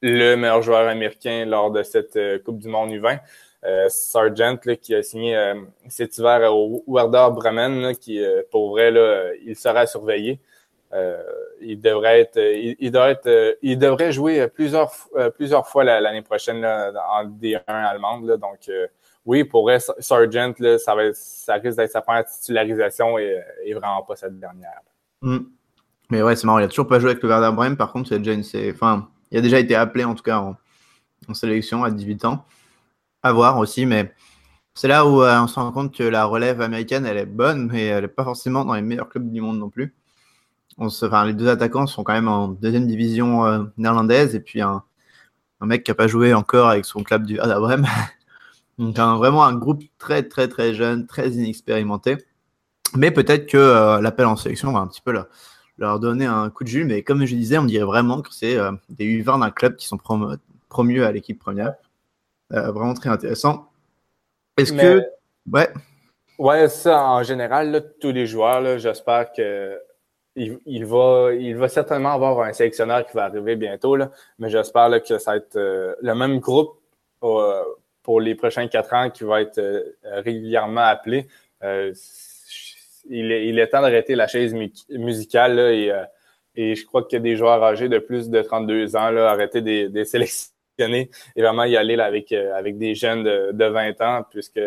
Speaker 2: le meilleur joueur américain lors de cette Coupe du Monde U20. Sargent qui a signé cet hiver au Werder Bremen, qui pour vrai, là, il sera surveillé. Euh, il devrait être, il, devrait être, euh, il devrait jouer plusieurs, euh, plusieurs fois l'année prochaine en D1 allemande. donc, oui, pour Sargent, là, ça, risque d'être sa première titularisation et, vraiment pas cette dernière.
Speaker 1: Mm. Mais ouais, c'est marrant. Il a toujours pas joué avec le Werder Bremen. Par contre, c'est enfin, il a déjà été appelé en tout cas en sélection à 18 ans. À voir aussi, mais c'est là où on se rend compte que la relève américaine, elle est bonne, mais elle n'est pas forcément dans les meilleurs clubs du monde non plus enfin, les deux attaquants sont quand même en deuxième division euh, néerlandaise et puis un, mec qui n'a pas joué encore avec son club du Bremen. Donc vraiment un groupe très très très jeune, très inexpérimenté. Mais peut-être que euh, l'appel en sélection va un petit peu leur, donner un coup de jus. Mais comme je disais, on dirait vraiment que c'est euh, des U20 d'un club qui sont promus à l'équipe première. vraiment très intéressant. Est-ce que...
Speaker 2: Ouais. Ouais, ça, en général, tous les joueurs, j'espère que il, va, il va certainement avoir un sélectionneur qui va arriver bientôt, là, mais j'espère que ça va être euh, le même groupe euh, pour les prochains quatre ans qui va être euh, régulièrement appelé. il, est, il, est, temps d'arrêter la chaise musicale et, et, je crois a des joueurs âgés de plus de 32 ans, là, arrêter des, des sélectionner et vraiment y aller là, avec, avec des jeunes de, de 20 ans, puisque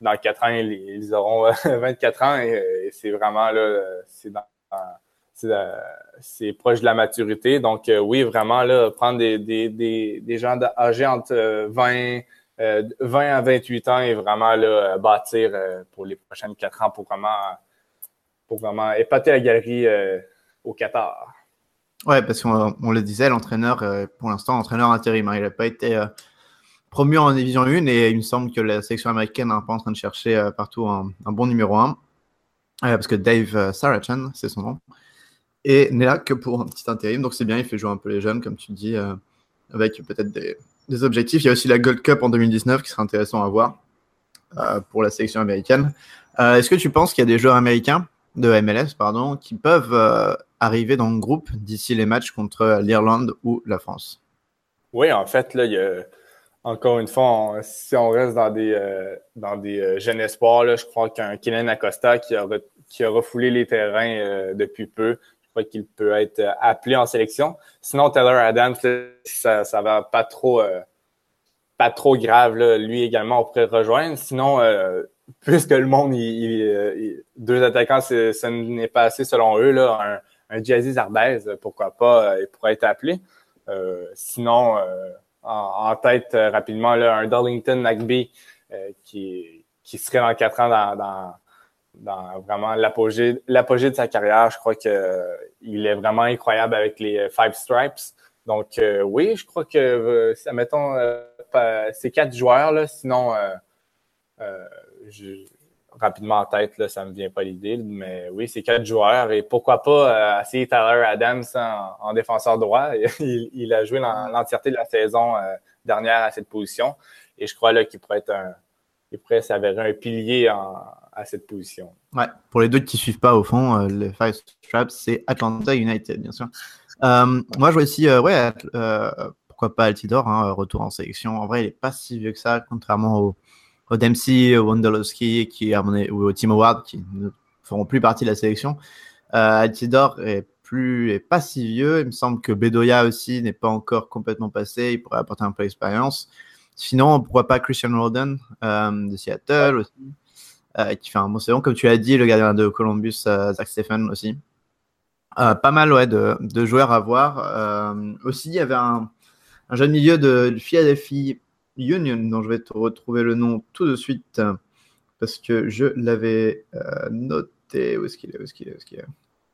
Speaker 2: dans quatre ans, ils, auront 24 ans et, c'est vraiment là, c'est dans c'est proche de la maturité. Donc, euh, oui, vraiment, là, prendre des, des, des, des gens âgés entre 20, euh, 20 à 28 ans et vraiment là, bâtir pour les prochaines quatre ans pour vraiment, pour vraiment épater la galerie au Qatar.
Speaker 1: Ouais, parce qu'on on le disait, l'entraîneur, pour l'instant, entraîneur intérim, hein, il n'a pas été promu en division 1 et il me semble que la sélection américaine n'est pas en train de chercher partout un, un, bon numéro 1. Euh, parce que Dave euh, Sarachan, c'est son nom, et n'est là que pour un petit intérim. Donc c'est bien, il fait jouer un peu les jeunes, comme tu dis, euh, avec peut-être des, objectifs. Il y a aussi la Gold Cup en 2019 qui serait intéressant à voir pour la sélection américaine. Est-ce que tu penses qu'il y a des joueurs américains de MLS pardon, qui peuvent arriver dans le groupe d'ici les matchs contre l'Irlande ou la France?
Speaker 2: Oui, en fait, là, il y a encore une fois, si on reste dans des, euh, dans des euh, jeunes espoirs, là, je crois qu'un Kylian Acosta qui a, qui refoulé les terrains euh, depuis peu, je crois qu'il peut être appelé en sélection. Sinon, Taylor Adams, ça, ça va pas trop, pas trop grave. Lui également, on pourrait rejoindre. Sinon, puisque le monde, il, deux attaquants, ce n'est pas assez selon eux. Là, un, un Jazzy Zarbez, pourquoi pas, il pourrait être appelé. sinon, en, tête euh, rapidement là, un Darlington McBee euh, qui, qui serait dans quatre ans dans, dans, dans vraiment l'apogée de sa carrière. Je crois que euh, est vraiment incroyable avec les Five Stripes. Donc oui, je crois que mettons ces quatre joueurs là, sinon je, rapidement en tête, là, ça me vient pas l'idée, mais oui, c'est quatre joueurs et pourquoi pas euh, essayer Tyler Adams en, défenseur droit. il, a joué l'entièreté de la saison euh, dernière à cette position et je crois qu'il pourrait être un, il pourrait s'avérer un pilier en, à cette position.
Speaker 1: Ouais, pour les deux qui ne suivent pas au fond, euh, les Fire Straps, c'est Atlanta United, bien sûr. Euh, moi, je vois aussi, ouais, pourquoi pas Altidor, hein, retour en sélection. En vrai, il n'est pas si vieux que ça, contrairement au Dempsey, Wondolowski qui, ou au Team Award, qui ne feront plus partie de la sélection. Altidor est plus est pas si vieux. Il me semble que Bedoya aussi n'est pas encore complètement passé. Il pourrait apporter un peu d'expérience. Sinon, pourquoi pas Christian Roden euh, de Seattle aussi, euh, qui fait un bon saison. Comme tu l'as dit, le gardien de Columbus, euh, Zach Stephen aussi. pas mal ouais, de, de, joueurs à voir. aussi, il y avait un, un jeune milieu de, Philadelphie Union, dont je vais te retrouver le nom tout de suite, parce que je l'avais noté. Où est-ce qu'il est Où est-ce qu'il est, est, est?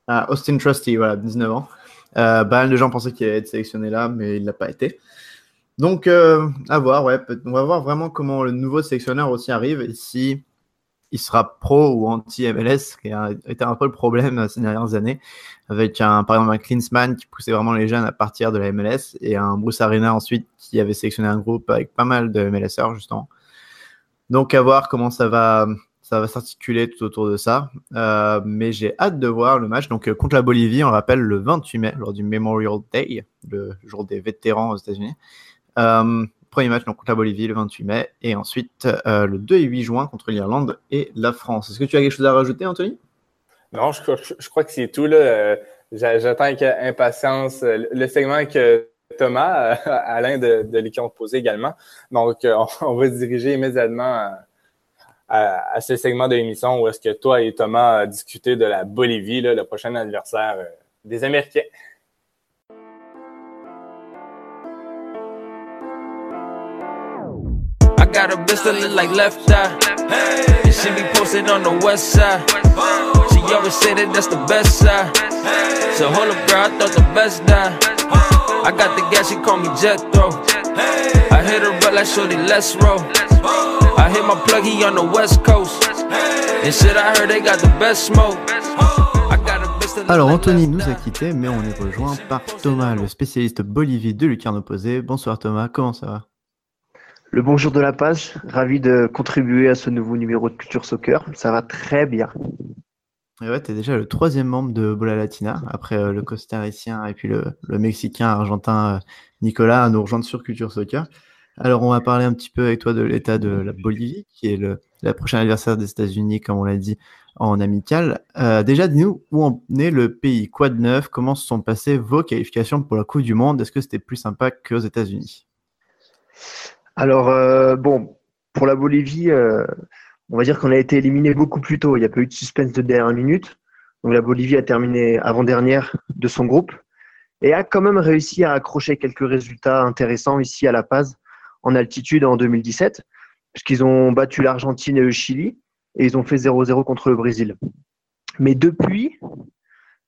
Speaker 1: Ah, Austin Trusty, voilà, 19 ans. Euh, mal de gens pensaient qu'il allait être sélectionné là, mais il l'a pas été. Donc, euh, à voir, ouais. On va voir vraiment comment le nouveau sélectionneur aussi arrive et si il sera pro ou anti-MLS, qui a été un peu le problème ces dernières années, avec un, par exemple un Klinsmann qui poussait vraiment les jeunes à partir de la MLS et un Bruce Arena ensuite qui avait sélectionné un groupe avec pas mal de MLSers justement. Donc à voir comment ça va, ça va s'articuler tout autour de ça. Euh, mais j'ai hâte de voir le match. Donc contre la Bolivie, on rappelle le 28 mai, lors du Memorial Day, le jour des vétérans aux États-Unis. Euh, premier match donc, contre la Bolivie le 28 mai et ensuite euh, le 2 et 8 juin contre l'Irlande et la France. Est-ce que tu as quelque chose à rajouter, Anthony?
Speaker 2: Non, je, crois que c'est tout. Là. J'attends avec impatience le segment que Thomas, Alain de, de l'équipe posé également. Donc, on, va se diriger immédiatement à, ce segment de l'émission où est-ce que toi et Thomas discuté de la Bolivie, le prochain adversaire des Américains. Got a bitch that look like left eye. And she be posted on the west side. She always say that that's the best side. So hold up, girl, I thought the best die. I got the gas, she call me Jethro. I hit her but like shorty, let's roll. I hit my plug, he on the west coast. And shit, I heard they got the best smoke. Alors Anthony nous a quittés, mais on est rejoint par Thomas, le spécialiste Bolivie de Lucarne Opposé. Bonsoir Thomas, comment ça va?
Speaker 3: Le bonjour de la page, ravi de contribuer à ce nouveau numéro de Culture Soccer. Ça va très bien.
Speaker 1: Et ouais, tu es déjà le troisième membre de Bola Latina, après euh, le costaricien et puis le, Mexicain argentin euh, Nicolas à nous rejoindre sur Culture Soccer. Alors, on va parler un petit peu avec toi de l'état de la Bolivie, qui est le la prochaine adversaire des États-Unis, comme on l'a dit, en amical. Euh, déjà, dis-nous où en est le pays, quoi de neuf, comment se sont passées vos qualifications pour la Coupe du Monde? Est-ce que c'était plus sympa qu'aux États-Unis?
Speaker 3: Alors, euh, bon, pour la Bolivie, euh, on va dire qu'on a été éliminé beaucoup plus tôt. Il n'y a pas eu de suspense de dernière minute. Donc, la Bolivie a terminé avant-dernière de son groupe et a quand même réussi à accrocher quelques résultats intéressants ici à La Paz en altitude en 2017, puisqu'ils ont battu l'Argentine et le Chili et ils ont fait 0-0 contre le Brésil. Mais depuis,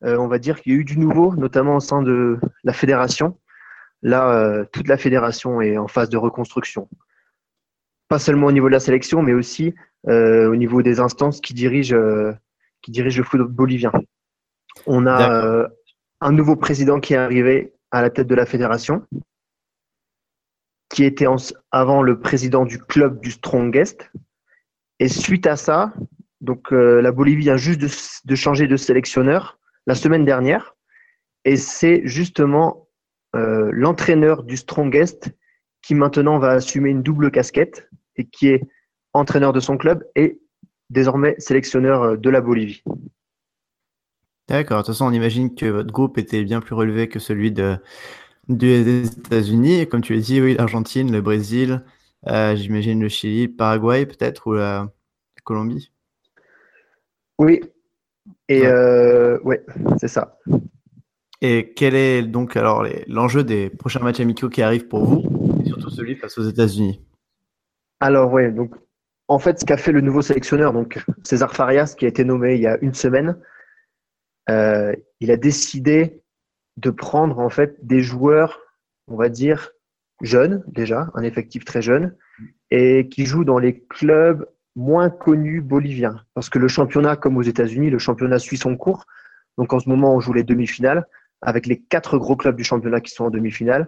Speaker 3: euh, on va dire qu'il y a eu du nouveau, notamment au sein de la fédération. Là, euh, toute la fédération est en phase de reconstruction. Pas seulement au niveau de la sélection, mais aussi euh, au niveau des instances qui dirigent, euh, qui dirigent le football bolivien. On a un nouveau président qui est arrivé à la tête de la fédération, qui était avant le président du club du Strongest. Et suite à ça, donc la Bolivie vient juste de, de, changer de sélectionneur la semaine dernière. Et c'est justement l'entraîneur du Strongest qui maintenant va assumer une double casquette et qui est entraîneur de son club et désormais sélectionneur euh, de la Bolivie.
Speaker 1: D'accord, de toute façon on imagine que votre groupe était bien plus relevé que celui de, des États-Unis. Comme tu l'as dit, oui, l'Argentine, le Brésil, euh, j'imagine le Chili, le Paraguay peut-être ou la, Colombie?
Speaker 3: Oui, et ouais c'est ça.
Speaker 1: Et quel est donc alors l'enjeu des prochains matchs amicaux qui arrivent pour vous, et surtout celui face aux États-Unis?
Speaker 3: Alors oui, donc en fait, ce qu'a fait le nouveau sélectionneur, donc César Farias, qui a été nommé il y a une semaine, euh, il a décidé de prendre en fait des joueurs, on va dire jeunes déjà, un effectif très jeune, et qui jouent dans les clubs moins connus boliviens, parce que le championnat, comme aux États-Unis, le championnat suit son cours. Donc en ce moment, on joue les demi-finales avec les quatre gros clubs du championnat qui sont en demi-finale.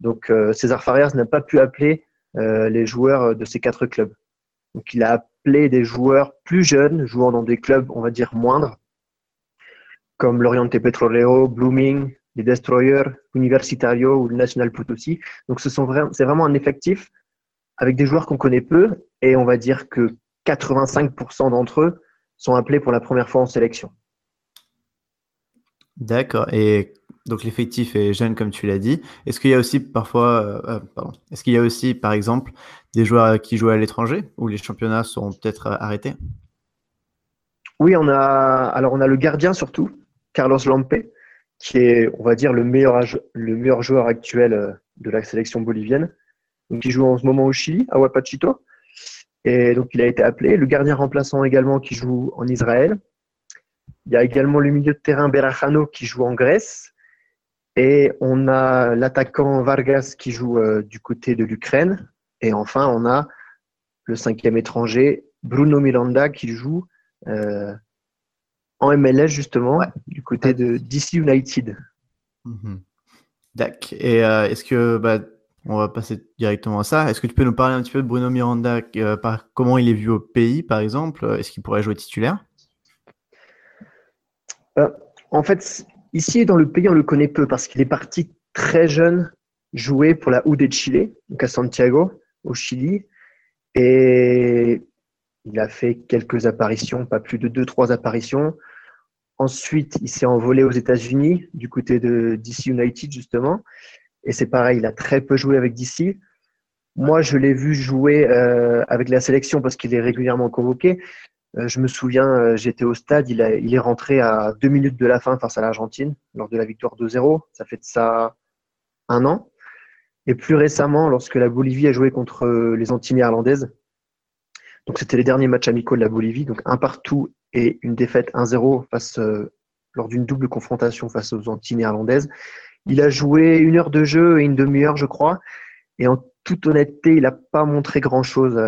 Speaker 3: Donc euh, César Farias n'a pas pu appeler euh, les joueurs de ces quatre clubs. Donc il a appelé des joueurs plus jeunes, jouant dans des clubs, on va dire, moindres, comme l'Oriente Petrolero, Blooming, les Destroyers, Universitario ou le National Potosí. Donc, ce sont c'est vraiment un effectif avec des joueurs qu'on connaît peu et on va dire que 85% d'entre eux sont appelés pour la première fois en sélection.
Speaker 1: D'accord. Et donc l'effectif est jeune comme tu l'as dit. Est-ce qu'il y a aussi parfois, euh, euh, pardon, est-ce qu'il y a aussi par exemple des joueurs qui jouent à l'étranger où les championnats sont peut-être euh, arrêtés?
Speaker 3: Oui, on a alors on a le gardien surtout, Carlos Lampe, qui est on va dire le meilleur le meilleur joueur actuel de la sélection bolivienne. Donc il joue en ce moment au Chili, à Huapachito. Et donc il a été appelé. Le gardien remplaçant également qui joue en Israël. Il y a également le milieu de terrain Berajano qui joue en Grèce. Et on a l'attaquant Vargas qui joue euh, du côté de l'Ukraine. Et enfin, on a le cinquième étranger, Bruno Miranda, qui joue euh, en MLS justement, du côté de DC United.
Speaker 1: Mhm. D'accord. Et euh, est-ce que, bah, on va passer directement à ça, est-ce que tu peux nous parler un petit peu de Bruno Miranda, par, comment il est vu au pays par exemple? Est-ce qu'il pourrait jouer titulaire?
Speaker 3: En fait, Ici, dans le pays, on le connaît peu parce qu'il est parti très jeune jouer pour la U de Chile, donc à Santiago, au Chili. Et il a fait quelques apparitions, pas plus de deux, trois apparitions. Ensuite, il s'est envolé aux États-Unis, du côté de DC United, justement. Et c'est pareil, il a très peu joué avec DC. Moi, je l'ai vu jouer euh, avec la sélection parce qu'il est régulièrement convoqué. Euh, je me souviens, euh, j'étais au stade, il, est rentré à deux minutes de la fin face à l'Argentine lors de la victoire 2-0. Ça fait de ça un an. Et plus récemment, lorsque la Bolivie a joué contre euh, les Antilles néerlandaises, donc c'était les derniers matchs amicaux de la Bolivie, donc un partout et une défaite 1-0 face lors d'une double confrontation face aux Antilles néerlandaises. Il a joué une heure de jeu et une demi-heure, je crois. Et en toute honnêteté, il n'a pas montré grand-chose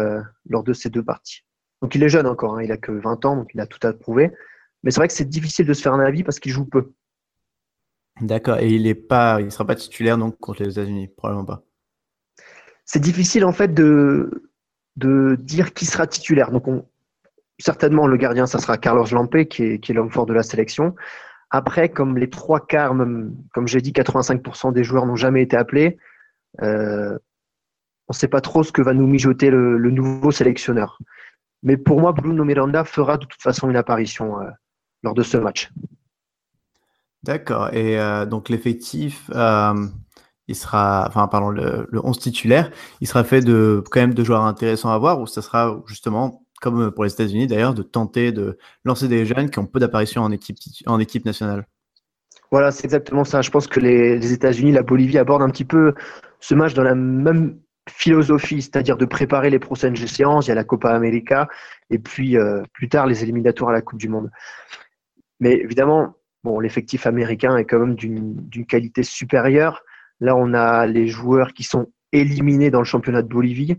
Speaker 3: lors de ces deux parties. Donc il est jeune encore, hein, il a que 20 ans, donc il a tout à prouver. Mais c'est vrai que c'est difficile de se faire un avis parce qu'il joue peu.
Speaker 1: D'accord, et il est pas, il sera pas titulaire donc contre les États-Unis, probablement pas.
Speaker 3: C'est difficile en fait de, de dire qui sera titulaire. Donc certainement le gardien, ça sera Carlos Lampe qui est, l'homme fort de la sélection. Après, comme les trois quarts, comme j'ai dit, 85% des joueurs n'ont jamais été appelés, euh, on ne sait pas trop ce que va nous mijoter le nouveau sélectionneur. Mais pour moi, Bruno Miranda fera de toute façon une apparition euh, lors de ce match.
Speaker 1: D'accord. Et euh, donc l'effectif, euh, il sera, enfin pardon, le, 11 titulaire, il sera fait de quand même de joueurs intéressants à voir ou ça sera justement comme pour les États-Unis d'ailleurs de tenter de lancer des jeunes qui ont peu d'apparitions en équipe en équipe nationale?
Speaker 3: Voilà, c'est exactement ça. Je pense que les, les États-Unis, la Bolivie abordent un petit peu ce match dans la même philosophie, c'est-à-dire de préparer les prochaines séances. Il y a la Copa América et puis euh, plus tard les éliminatoires à la Coupe du Monde. Mais évidemment, bon, l'effectif américain est quand même d'une qualité supérieure. Là, on a les joueurs qui sont éliminés dans le championnat de Bolivie.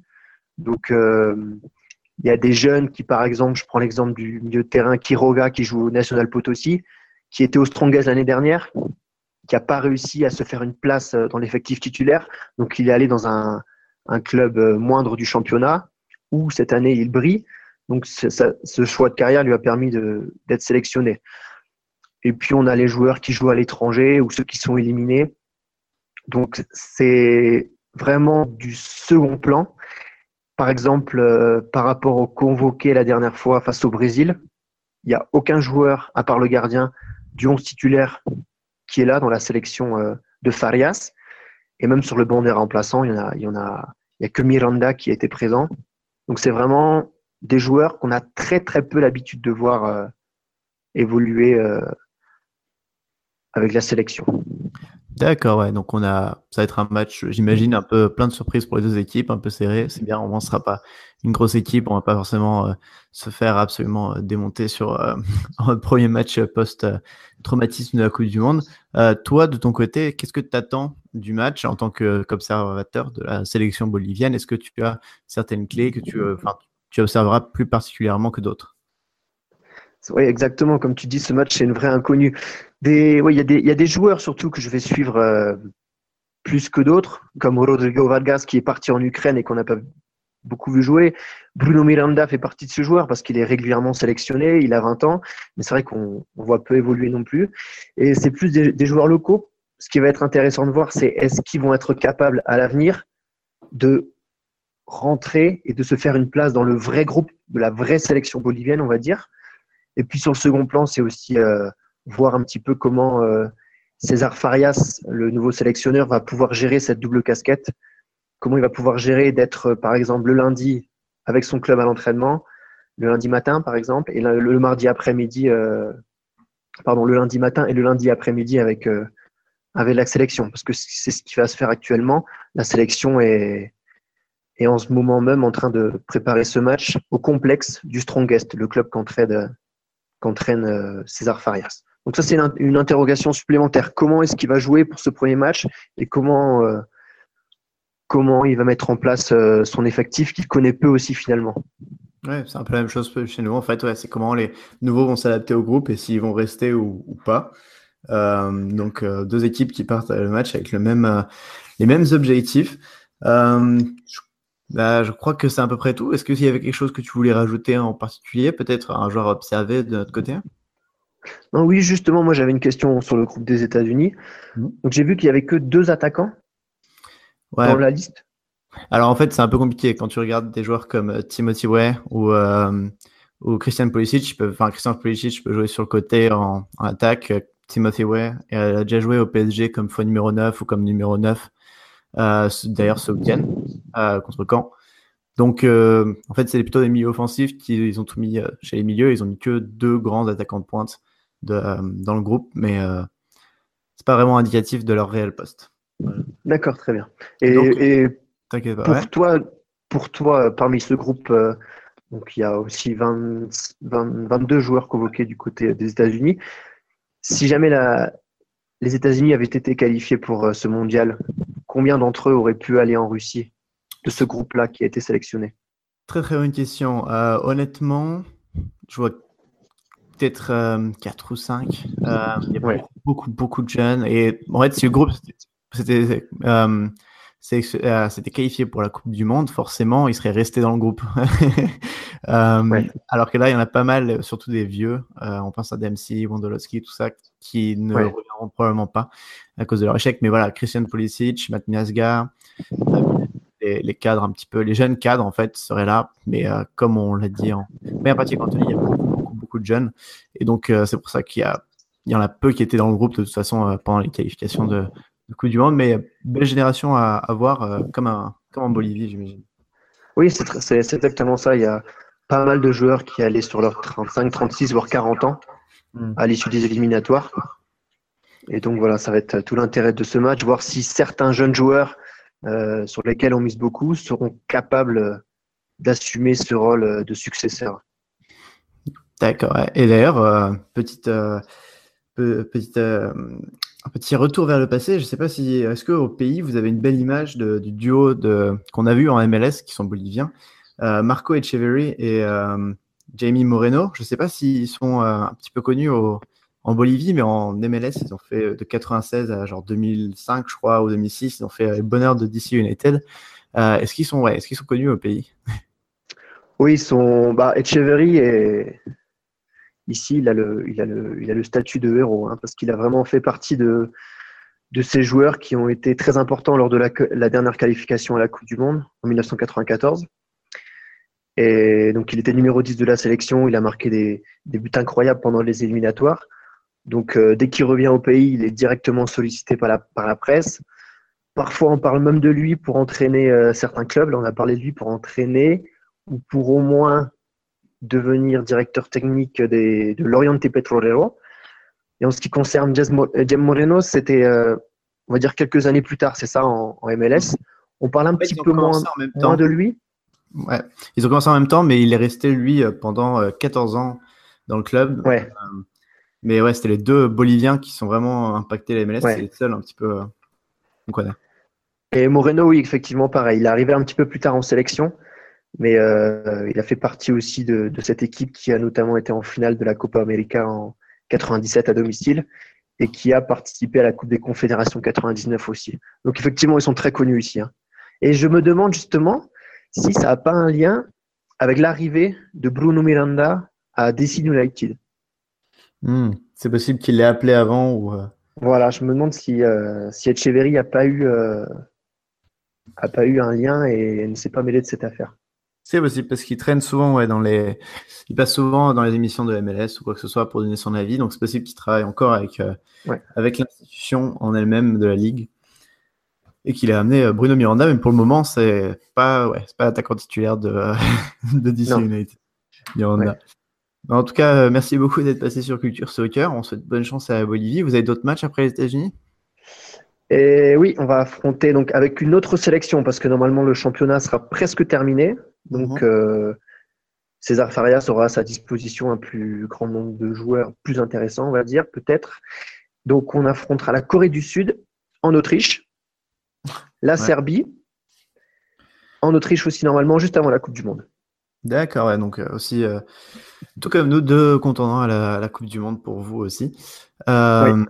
Speaker 3: Donc, euh, il y a des jeunes qui, par exemple, je prends l'exemple du milieu de terrain Quiroga qui joue au National Potosí, qui était au Strongest l'année dernière, qui n'a pas réussi à se faire une place euh, dans l'effectif titulaire. Donc, il est allé dans un, un club euh, moindre du championnat, où cette année il brille. Donc ce choix de carrière lui a permis d'être sélectionné. Et puis on a les joueurs qui jouent à l'étranger ou ceux qui sont éliminés. Donc c'est vraiment du second plan. Par exemple, euh, par rapport au convoqué la dernière fois face au Brésil, il n'y a aucun joueur, à part le gardien, du 11 titulaire qui est là dans la sélection euh, de Farias. Et même sur le banc des remplaçants, il y en a, a, a que Miranda qui été présent. Donc c'est vraiment des joueurs qu'on a très très peu l'habitude de voir euh, évoluer euh, avec la sélection.
Speaker 1: D'accord, ouais. Donc on a, ça va être un match, j'imagine, un peu plein de surprises pour les deux équipes, un peu serré. C'est bien, moins ce sera pas une grosse équipe. On va pas forcément euh, se faire absolument démonter sur un premier match post traumatisme de la Coupe du Monde. toi, de ton côté, qu'est-ce que tu attends du match en tant qu'observateur de la sélection bolivienne? Est-ce que tu as certaines clés que tu, tu observeras plus particulièrement que d'autres?
Speaker 3: Oui, exactement. Comme tu dis, ce match, c'est une vraie inconnue. Il ouais, y, y, a des joueurs surtout que je vais suivre euh, plus que d'autres, comme Rodrigo Vargas qui est parti en Ukraine et qu'on n'a pas beaucoup vu jouer. Bruno Miranda fait partie de ce joueur parce qu'il est régulièrement sélectionné, il a 20 ans, mais c'est vrai qu'on voit peu évoluer non plus. Et c'est plus des, joueurs locaux. Ce qui va être intéressant de voir, c'est est-ce qu'ils vont être capables à l'avenir de rentrer et de se faire une place dans le vrai groupe de la vraie sélection bolivienne, on va dire. Et puis sur le second plan, c'est aussi euh, voir un petit peu comment euh, César Farias, le nouveau sélectionneur, va pouvoir gérer cette double casquette. Comment il va pouvoir gérer d'être, euh, par exemple, le lundi avec son club à l'entraînement, le lundi matin, par exemple, et le, mardi après-midi, pardon, le lundi matin et le lundi après-midi avec, avec la sélection. Parce que c'est ce qui va se faire actuellement. La sélection est, est en ce moment même en train de préparer ce match au complexe du Strongest, le club qu'entraîne euh, César Farias. Donc ça, c'est une, interrogation supplémentaire. Comment est-ce qu'il va jouer pour ce premier match et comment, euh, il va mettre en place euh, son effectif qu'il connaît peu aussi finalement?
Speaker 1: Ouais, c'est un peu la même chose chez nous. En fait, c'est comment les nouveaux vont s'adapter au groupe et s'ils vont rester ou, pas. Donc, deux équipes qui partent à le match avec le même, les mêmes objectifs. je bah, je crois que c'est à peu près tout. Est-ce qu'il y avait quelque chose que tu voulais rajouter en particulier Peut-être un joueur observé de notre côté?
Speaker 3: Non, Oui, justement, moi j'avais une question sur le groupe des États-Unis. Mmh. Donc j'ai vu qu'il n'y avait que deux attaquants dans la liste.
Speaker 1: Alors en fait, c'est un peu compliqué quand tu regardes des joueurs comme euh, Timothy Way ou, euh, ou Christian Pulisic. Enfin, Christian Pulisic peut jouer sur le côté en, attaque. Timothy Way a déjà joué au PSG comme faux numéro 9 ou comme numéro 9. Euh, d'ailleurs ce week-end euh, contre Caen. Donc, euh, en fait, c'est plutôt des milieux offensifs qui ils ont tout mis chez les milieux. Ils ont mis que deux grands attaquants de pointe de, dans le groupe, mais c'est pas vraiment indicatif de leur réel poste.
Speaker 3: D'accord, très bien. Et, pour toi, pour toi, parmi ce groupe, donc il y a aussi 20, 22 joueurs convoqués du côté des États-Unis. Si jamais la, les États-Unis avaient été qualifiés pour ce mondial, combien d'entre eux auraient pu aller en Russie de ce groupe-là qui a été sélectionné?
Speaker 1: Très très bonne question. Euh, honnêtement, je vois peut-être 4 euh, ou 5. Euh, il y a beaucoup, beaucoup, de jeunes. Et en fait, le groupe c'était c'était qualifié pour la Coupe du Monde, forcément, il serait resté dans le groupe. Alors que là, il y en a pas mal, surtout des vieux. on pense à Dempsey, Wondolowski, tout ça, qui ne reviendront probablement pas à cause de leur échec. Mais voilà, Christian Pulisic, Matt Miasga, les, cadres un petit peu, les jeunes cadres en fait seraient là. Mais euh, comme on l'a dit en première partie Anthony, il y a beaucoup, beaucoup, de jeunes. Et donc euh, c'est pour ça qu'il y, a, il y en a peu qui étaient dans le groupe de toute façon euh, pendant les qualifications de, de, Coupe du Monde. Mais belle génération à, à voir comme, un, comme en Bolivie, j'imagine.
Speaker 3: Oui, c'est exactement ça. Il y a pas mal de joueurs qui allaient sur leurs 35, 36, voire 40 ans hmm. à l'issue des éliminatoires. Et donc voilà, ça va être tout l'intérêt de ce match, voir si certains jeunes joueurs euh, sur lesquels on mise beaucoup seront capables d'assumer ce rôle de successeur.
Speaker 1: D'accord. Et d'ailleurs, euh, petite, euh, petite, un petit retour vers le passé. Je ne sais pas si est-ce qu'au pays vous avez une belle image du duo qu'on a vu en MLS qui sont boliviens, Marco Echeverry et Jamie Moreno. Je ne sais pas s'ils sont un petit peu connus au, en Bolivie, mais en MLS, ils ont fait euh, de 96 à genre 2005, je crois, ou 2006, ils ont fait euh, le bonheur de DC United. Euh, est-ce qu'ils sont, ouais, est-ce qu'ils sont connus au pays?
Speaker 3: Oui, ils sont. Bah, Echeverry est ici, il a le, statut de héros, hein, parce qu'il a vraiment fait partie de, ces joueurs qui ont été très importants lors de la, dernière qualification à la Coupe du Monde en 1994. Et donc, il était numéro 10 de la sélection. Il a marqué des, buts incroyables pendant les éliminatoires. Donc, euh, dès qu'il revient au pays, il est directement sollicité par la, par la presse. Parfois, on parle même de lui pour entraîner euh, certains clubs. Là, on a parlé de lui pour entraîner ou pour au moins devenir directeur technique des, de l'Oriente Petrolero. Et en ce qui concerne euh, Jem Moreno, c'était, on va dire, quelques années plus tard, c'est ça, en, MLS. On parle un petit peu moins, moins, de lui.
Speaker 1: Ouais, ils ont commencé en même temps, mais il est resté, lui, pendant 14 ans dans le club.
Speaker 3: Ouais.
Speaker 1: Mais ouais, c'était les deux Boliviens qui sont vraiment impactés la MLS. C'est les seuls un petit peu. Connaît.
Speaker 3: Et Moreno, oui, effectivement, pareil. Il est arrivé un petit peu plus tard en sélection, mais euh, il a fait partie aussi de, cette équipe qui a notamment été en finale de la Copa América en 97 à domicile et qui a participé à la Coupe des Confédérations 99 aussi. Donc effectivement, ils sont très connus ici. Hein. Et je me demande justement si ça n'a pas un lien avec l'arrivée de Bruno Miranda à DC United.
Speaker 1: Hmm, c'est possible qu'il l'ait appelé avant ou. Euh,
Speaker 3: voilà, je me demande si, euh, si Echeverry n'a pas, eu, euh, a pas eu un lien et ne s'est pas mêlé de cette affaire.
Speaker 1: C'est possible parce qu'il traîne souvent ouais, dans les. Il passe souvent dans les émissions de MLS ou quoi que ce soit pour donner son avis. Donc c'est possible qu'il travaille encore avec, avec l'institution en elle-même de la Ligue et qu'il a amené Bruno Miranda, mais pour le moment, c'est pas, ouais, pas l'attaquant titulaire de, de DC United. Miranda. En tout cas, euh, merci beaucoup d'être passé sur Culture Soccer. On souhaite bonne chance à Bolivie. Vous avez d'autres matchs après les États-Unis?
Speaker 3: Et oui, on va affronter donc avec une autre sélection parce que normalement le championnat sera presque terminé. Donc mhm. euh, César Farias aura à sa disposition un plus grand nombre de joueurs plus intéressants, on va dire, peut-être. Donc on affrontera la Corée du Sud en Autriche, la Serbie, en Autriche aussi normalement, juste avant la Coupe du Monde.
Speaker 1: D'accord, donc euh, aussi, euh, tout comme nous, deux contendants à la, Coupe du Monde pour vous aussi. Euh,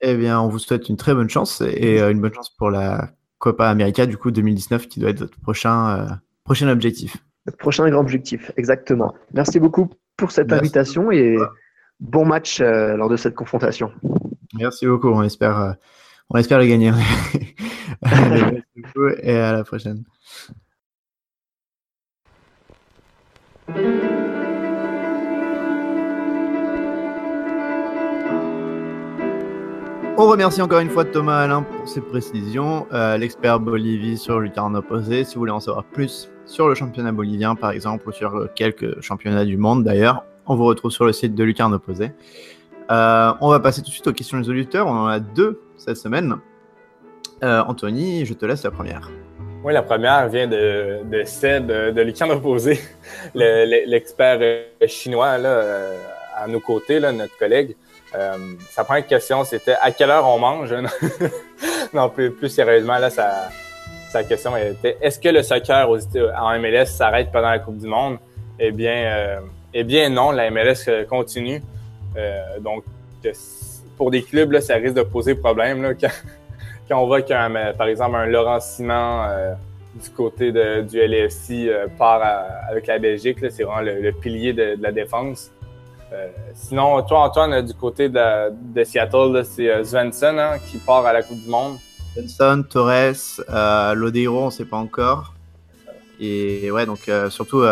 Speaker 1: eh bien, on vous souhaite une très bonne chance et une bonne chance pour la Copa América, du coup, 2019, qui doit être votre prochain, prochain objectif.
Speaker 3: Le prochain grand objectif, exactement. Merci beaucoup pour cette invitation et bon match lors de cette confrontation.
Speaker 1: Merci beaucoup, on espère, on espère le gagner. Merci beaucoup et à la prochaine. On remercie encore une fois Thomas Alain pour ses précisions, euh, l'expert Bolivie sur lucarne opposé. Si vous voulez en savoir plus sur le championnat bolivien, par exemple, ou sur quelques championnats du monde d'ailleurs, on vous retrouve sur le site de lucarne opposé. Euh, on va passer tout de suite aux questions des auditeurs. On en a deux cette semaine. Euh, Anthony, je te laisse la première.
Speaker 2: Oui, la première vient de, de Seb de Lucan Opposé, l'expert euh, chinois là, euh, à nos côtés, notre collègue. Euh, sa première question, c'était à quelle heure on mange? non, plus, sérieusement, là, sa, sa question était est-ce que le soccer en MLS s'arrête pendant la Coupe du Monde? Eh bien, euh, eh bien non, la MLS continue. donc, pour des clubs, là, ça risque de poser problème là, quand, quand on voit qu'un, par exemple, un Laurent Simon euh, du côté du LFC euh, part avec la Belgique, c'est vraiment le, pilier de, la défense. Euh, sinon, toi, Antoine, du côté de, Seattle, c'est Svensson hein, qui part à la Coupe du Monde.
Speaker 1: Svensson, Torres, Lodeiro, on ne sait pas encore. Et ouais, donc surtout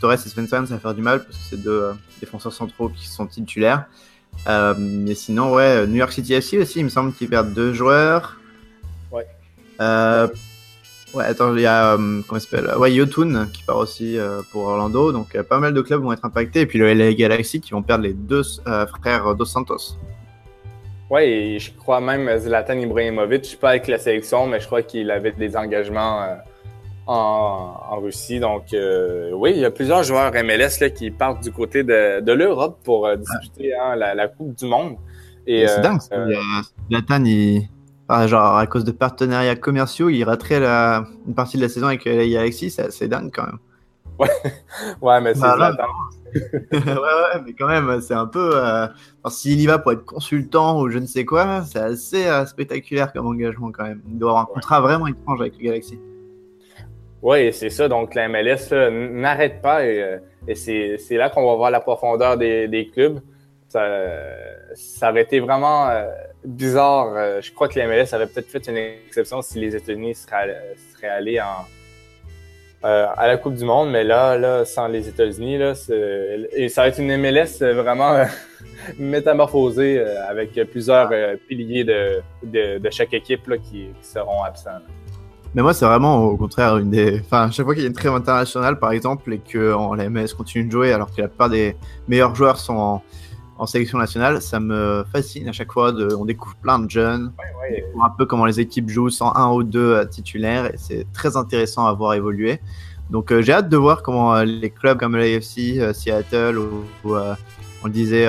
Speaker 1: Torres et Svensson, ça va faire du mal parce que c'est deux défenseurs centraux qui sont titulaires. mais sinon, ouais, New York City FC aussi, il me semble qu'ils perdent deux joueurs. Euh, ouais, attends, il y a, euh, comment s'appelle Ouais, Yotun qui part aussi euh, pour Orlando. Donc, pas mal de clubs vont être impactés. Et puis, le LA Galaxy qui vont perdre les deux frères Dos Santos.
Speaker 2: Ouais, et je crois même Zlatan Ibrahimovic, je sais pas avec la sélection, mais je crois qu'il avait des engagements en, Russie. Donc, oui, il y a plusieurs joueurs MLS là, qui partent du côté de, de l'Europe pour disputer hein, la, Coupe du Monde.
Speaker 1: Et, c'est dingue, Zlatan, il, genre, à cause de partenariats commerciaux, il raterait la, une partie de la saison avec la Galaxy, c'est assez dingue quand même.
Speaker 2: Ouais, ouais mais c'est bah,
Speaker 1: ouais, ouais, mais quand même, c'est un peu. Euh... S'il y va pour être consultant ou je ne sais quoi, c'est assez euh, spectaculaire comme engagement quand même. Il doit avoir un contrat vraiment étrange avec le Galaxy.
Speaker 2: Oui, c'est ça. Donc, la MLS n'arrête pas et, euh, et c'est là qu'on va voir la profondeur des, des clubs. Ça, ça aurait été vraiment euh, bizarre. Euh, je crois que les MLS avait peut-être fait une exception si les États-Unis seraient, seraient, allés en, euh, à la Coupe du Monde, mais là, là sans les États-Unis, et ça va être une MLS vraiment métamorphosée avec plusieurs piliers de, de, de, chaque équipe là, qui, seront absents.
Speaker 1: Mais moi, c'est vraiment au contraire une des. Enfin, chaque fois qu'il y a une trêve internationale, par exemple, et que la MLS continue de jouer alors que la plupart des meilleurs joueurs sont en en sélection nationale, ça me fascine à chaque fois. De, on découvre plein de jeunes, un peu comment les équipes jouent sans un ou deux euh, titulaires, et c'est très intéressant à voir évoluer. Donc euh, j'ai hâte de voir comment euh, les clubs comme l'AFC, Seattle ou, on le disait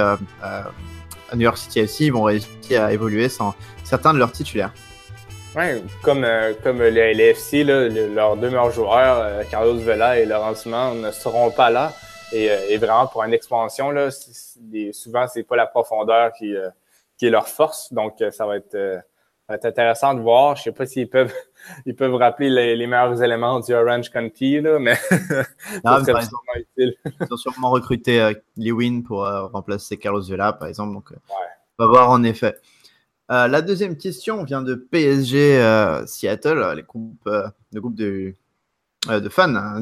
Speaker 1: New York City FC vont réussir à évoluer sans certains de leurs titulaires.
Speaker 2: Ouais, comme, comme le LFC, leurs deux meilleurs joueurs, Carlos Vela et Laurent Simon, ne seront pas là. Euh, et, vraiment, pour une expansion, là, souvent, c'est pas la profondeur qui, euh, qui est leur force. Donc, euh, ça va être C'est intéressant de voir. Je sais pas s'ils peuvent, ils peuvent rappeler les, meilleurs éléments du Orange County, là, mais
Speaker 1: non, mais ils ont sûrement recruté euh, Lewin pour euh, remplacer Carlos Vela, par exemple. Donc, euh, on va voir en effet. la deuxième question vient de PSG Seattle, les groupes, le groupe de de fans hein,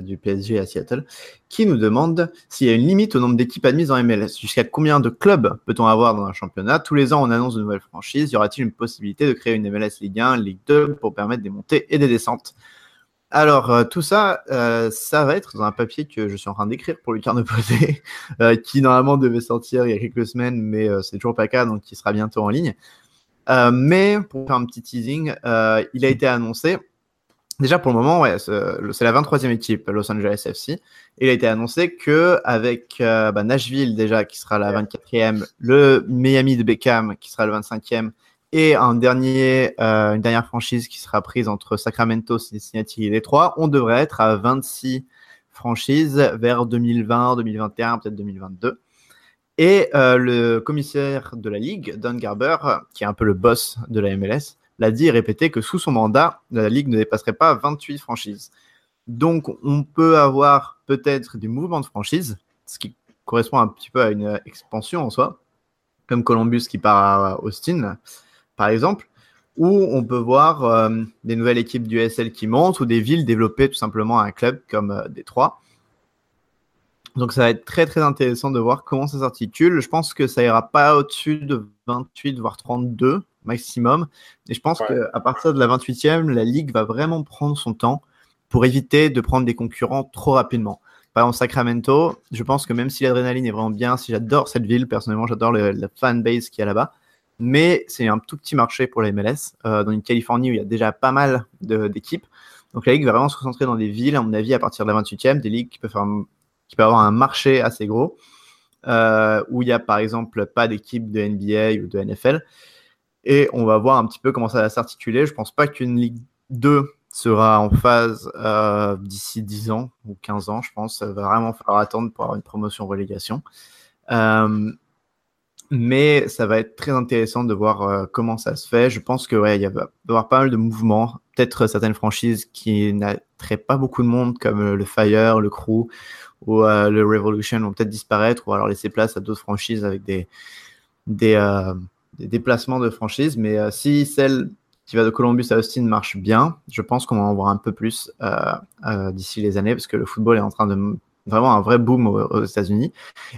Speaker 1: du PSG à Seattle, qui nous demande s'il y a une limite au nombre d'équipes admises en MLS. Jusqu'à combien de clubs peut-on avoir dans un championnat? Tous les ans, on annonce de nouvelles franchises. Y aura-t-il une possibilité de créer une MLS Ligue 1, Ligue 2 pour permettre des montées et des descentes? Alors, euh, tout ça, euh, ça va être dans un papier que je suis en train d'écrire pour Lucas de Posé, qui normalement devait sortir il y a quelques semaines, mais c'est toujours pas le cas, donc qui sera bientôt en ligne. mais pour faire un petit teasing, il a été annoncé Déjà pour le moment, ouais, c'est la 23e équipe Los Angeles FC. Il a été annoncé que avec euh, bah, Nashville déjà qui sera la 24e, le Miami de Beckham qui sera le 25e et un dernier, euh, une dernière franchise qui sera prise entre Sacramento, Cincinnati et Détroit, on devrait être à 26 franchises vers 2020, 2021, peut-être 2022. Et euh, le commissaire de la ligue, Don Garber, qui est un peu le boss de la MLS, l'a dit et répété que sous son mandat, la Ligue ne dépasserait pas 28 franchises. Donc, on peut avoir peut-être des mouvements de franchises, ce qui correspond un petit peu à une expansion en soi, comme Columbus qui part à Austin, par exemple, ou on peut voir euh, des nouvelles équipes du SL qui montent ou des villes développer tout simplement un club comme euh, Détroit. Donc ça va être très très intéressant de voir comment ça s'articule. Je pense que ça ira pas au-dessus de 28 voire 32 maximum. Et je pense qu'à partir de la 28e, la Ligue va vraiment prendre son temps pour éviter de prendre des concurrents trop rapidement. Par exemple, Sacramento, je pense que même si l'adrénaline est vraiment bien, si j'adore cette ville, personnellement, j'adore la fanbase qui y a là-bas, mais c'est un tout petit marché pour la MLS, euh, dans une Californie où il y a déjà pas mal d'équipes. Donc la Ligue va vraiment se concentrer dans des villes, à mon avis, à partir de la 28e, des ligues qui peuvent, faire, qui peuvent avoir un marché assez gros, euh, où il n'y a par exemple pas d'équipe de NBA ou de NFL. Et on va voir un petit peu comment ça va s'articuler. Je pense pas qu'une Ligue 2 sera en phase euh, d'ici 10 ans ou 15 ans, je pense. Ça va vraiment falloir attendre pour avoir une promotion relégation. Euh, mais ça va être très intéressant de voir comment ça se fait. Je pense que ouais, il va y avoir pas mal de mouvements. Peut-être certaines franchises qui n'attraient pas beaucoup de monde, comme le Fire, le Crew ou le Revolution, vont peut-être disparaître ou alors laisser place à d'autres franchises avec des, des, des déplacements de franchise. Mais euh, si celle qui va de Columbus à Austin marche bien, je pense qu'on va en voir un peu plus euh, euh, d'ici les années parce que le football est en train de vraiment un vrai boom aux, États-Unis.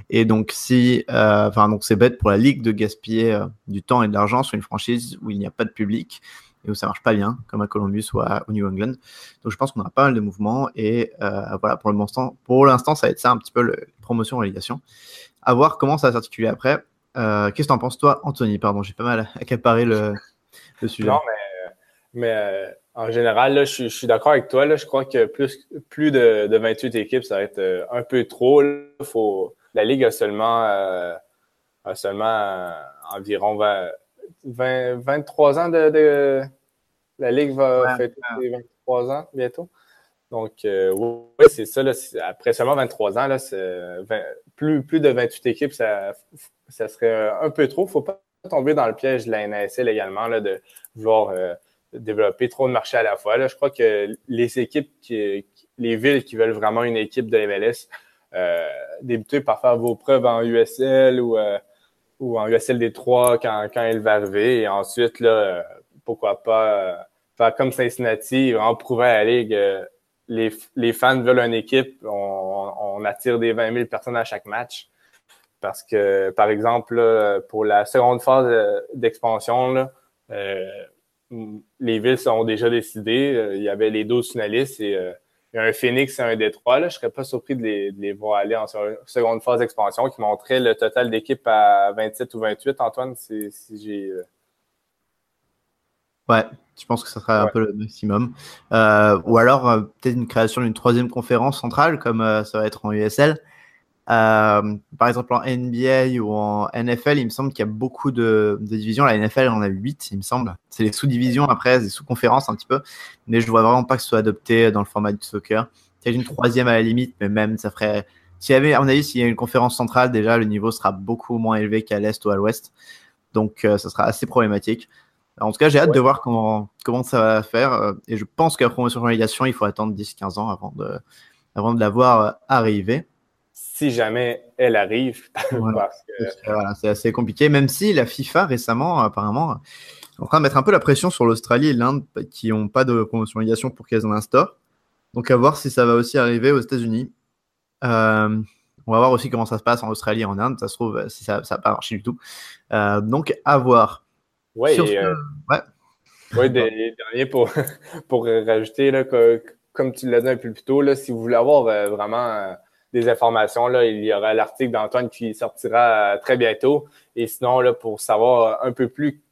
Speaker 1: Et donc, si, donc c'est bête pour la ligue de gaspiller du temps et de l'argent sur une franchise où il n'y a pas de public et où ça marche pas bien, comme à Columbus ou à, New England. Donc, je pense qu'on aura pas mal de mouvements et voilà, pour l'instant, pour l'instant, ça va être ça un petit peu le promotion relégation. À voir comment ça va s'articuler après. Euh, qu'est-ce que en penses, toi, Anthony? Pardon, j'ai pas mal accaparé le, le sujet.
Speaker 2: Non, mais, euh, en général, je, suis d'accord avec toi. Là, je crois que plus, plus de, de 28 équipes, ça va être euh, un peu trop. La Ligue a seulement, seulement environ 20, 23 ans de, La Ligue va fêter 23 ans bientôt. Donc, oui, c'est ça. Là, après seulement 23 ans, là, plus, plus de 28 équipes, ça ça serait un peu trop. Il ne faut pas tomber dans le piège de la NASL également, là, de vouloir euh, développer trop de marchés à la fois. Là, je crois que les équipes, qui, les villes qui veulent vraiment une équipe de MLS, euh, débuter par faire vos preuves en USL ou, euh, ou en USL D3 quand, quand elle va arriver. Et ensuite, là, pourquoi pas faire comme Cincinnati, vraiment prouver à la Ligue les, les fans veulent une équipe, on, on attire des 20 000 personnes à chaque match. Parce que, par exemple, pour la seconde phase euh, d'expansion, euh, les villes sont déjà décidées. Euh, il y avait les 12 finalistes et il y a un Phoenix et un Détroit. Là. Je serais pas surpris de les, voir aller en seconde phase d'expansion qui montrait le total d'équipe à 27 ou 28, Antoine, si, j'ai.
Speaker 1: Ouais, je pense que ce sera un peu le maximum. ou alors peut-être une création d'une troisième conférence centrale, comme ça va être en USL. Euh, par exemple, en NBA ou en NFL, il me semble qu'il y a beaucoup de, divisions. La NFL, on a 8, il me semble. C'est les sous-divisions après, des sous-conférences un petit peu. Mais je vois vraiment pas que ce soit adopté dans le format du soccer. Il y a une troisième à la limite, mais même ça ferait. S'il y avait, à mon avis, s'il y a une conférence centrale, déjà le niveau sera beaucoup moins élevé qu'à l'est ou à l'ouest. Donc, euh, ça sera assez problématique. En tout cas, j'ai hâte de voir comment, comment ça va faire. Et je pense qu'à promotion relégation, il faut attendre 10-15 ans avant de, avant de la voir arriver.
Speaker 2: Si jamais elle arrive.
Speaker 1: c'est assez compliqué, même si la FIFA récemment, apparemment, est en train de mettre un peu la pression sur l'Australie et l'Inde qui n'ont pas de promotion relégation pour qu'elles en instaurent. Donc à voir si ça va aussi arriver aux États-Unis. Euh, on va voir aussi comment ça se passe en Australie et en Inde. Ça se trouve si ça n'a pas marché du tout. Euh, donc à voir.
Speaker 2: Ouais, euh, ouais. dernier pour, pour rajouter, là, comme tu l'as dit un peu plus tôt, là, si vous voulez avoir vraiment des informations, là, il y aura l'article d'Antoine qui sortira très bientôt. Et sinon, là, pour savoir un peu plus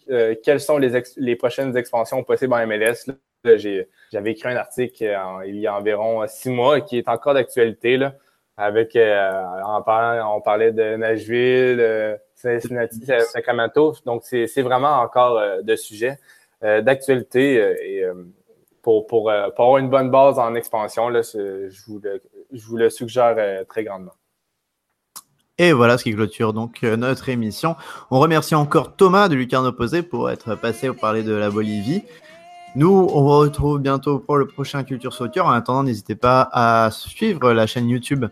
Speaker 2: quelles sont les, les prochaines expansions possibles en MLS, j'avais écrit un article euh, il y a environ six mois qui est encore d'actualité. Là, avec euh, on, parlait, on parlait de Nashville, euh, Cincinnati, Sacramento. Donc, c'est vraiment encore de sujet d'actualité. et pour, pour, pour, avoir une bonne base en expansion, là, je, vous le, je vous le suggère très grandement.
Speaker 1: Et voilà ce qui clôture donc notre émission. On remercie encore Thomas de Lucarne Opposé pour être passé pour parler de la Bolivie. Nous, on vous retrouve bientôt pour le prochain Culture Soccer. En attendant, n'hésitez pas à suivre la chaîne YouTube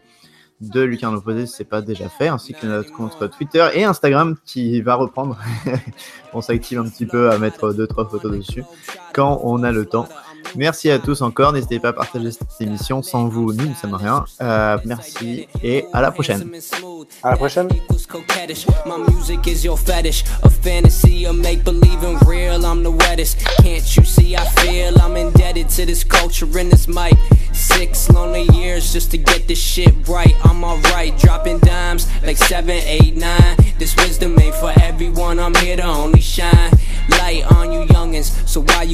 Speaker 1: de Lucas Opposé si ce n'est pas déjà fait, ainsi que notre compte Twitter et Instagram qui va reprendre. on s'active un petit peu à mettre deux trois photos dessus quand on a le temps. Merci à tous encore. N'hésitez pas à partager cette émission. Sans vous, nous ne sommes rien. Euh, merci et à la prochaine.
Speaker 2: À la prochaine.
Speaker 4: My music is your fetish, a fantasy, a make believe in real. I'm the wettest. Can't you see? I feel I'm indebted to this culture and this mic. Six lonely years just to get this shit right. I'm alright, dropping dimes like seven, eight, nine. This wisdom ain't for everyone. I'm here to only shine light on you youngins. So why you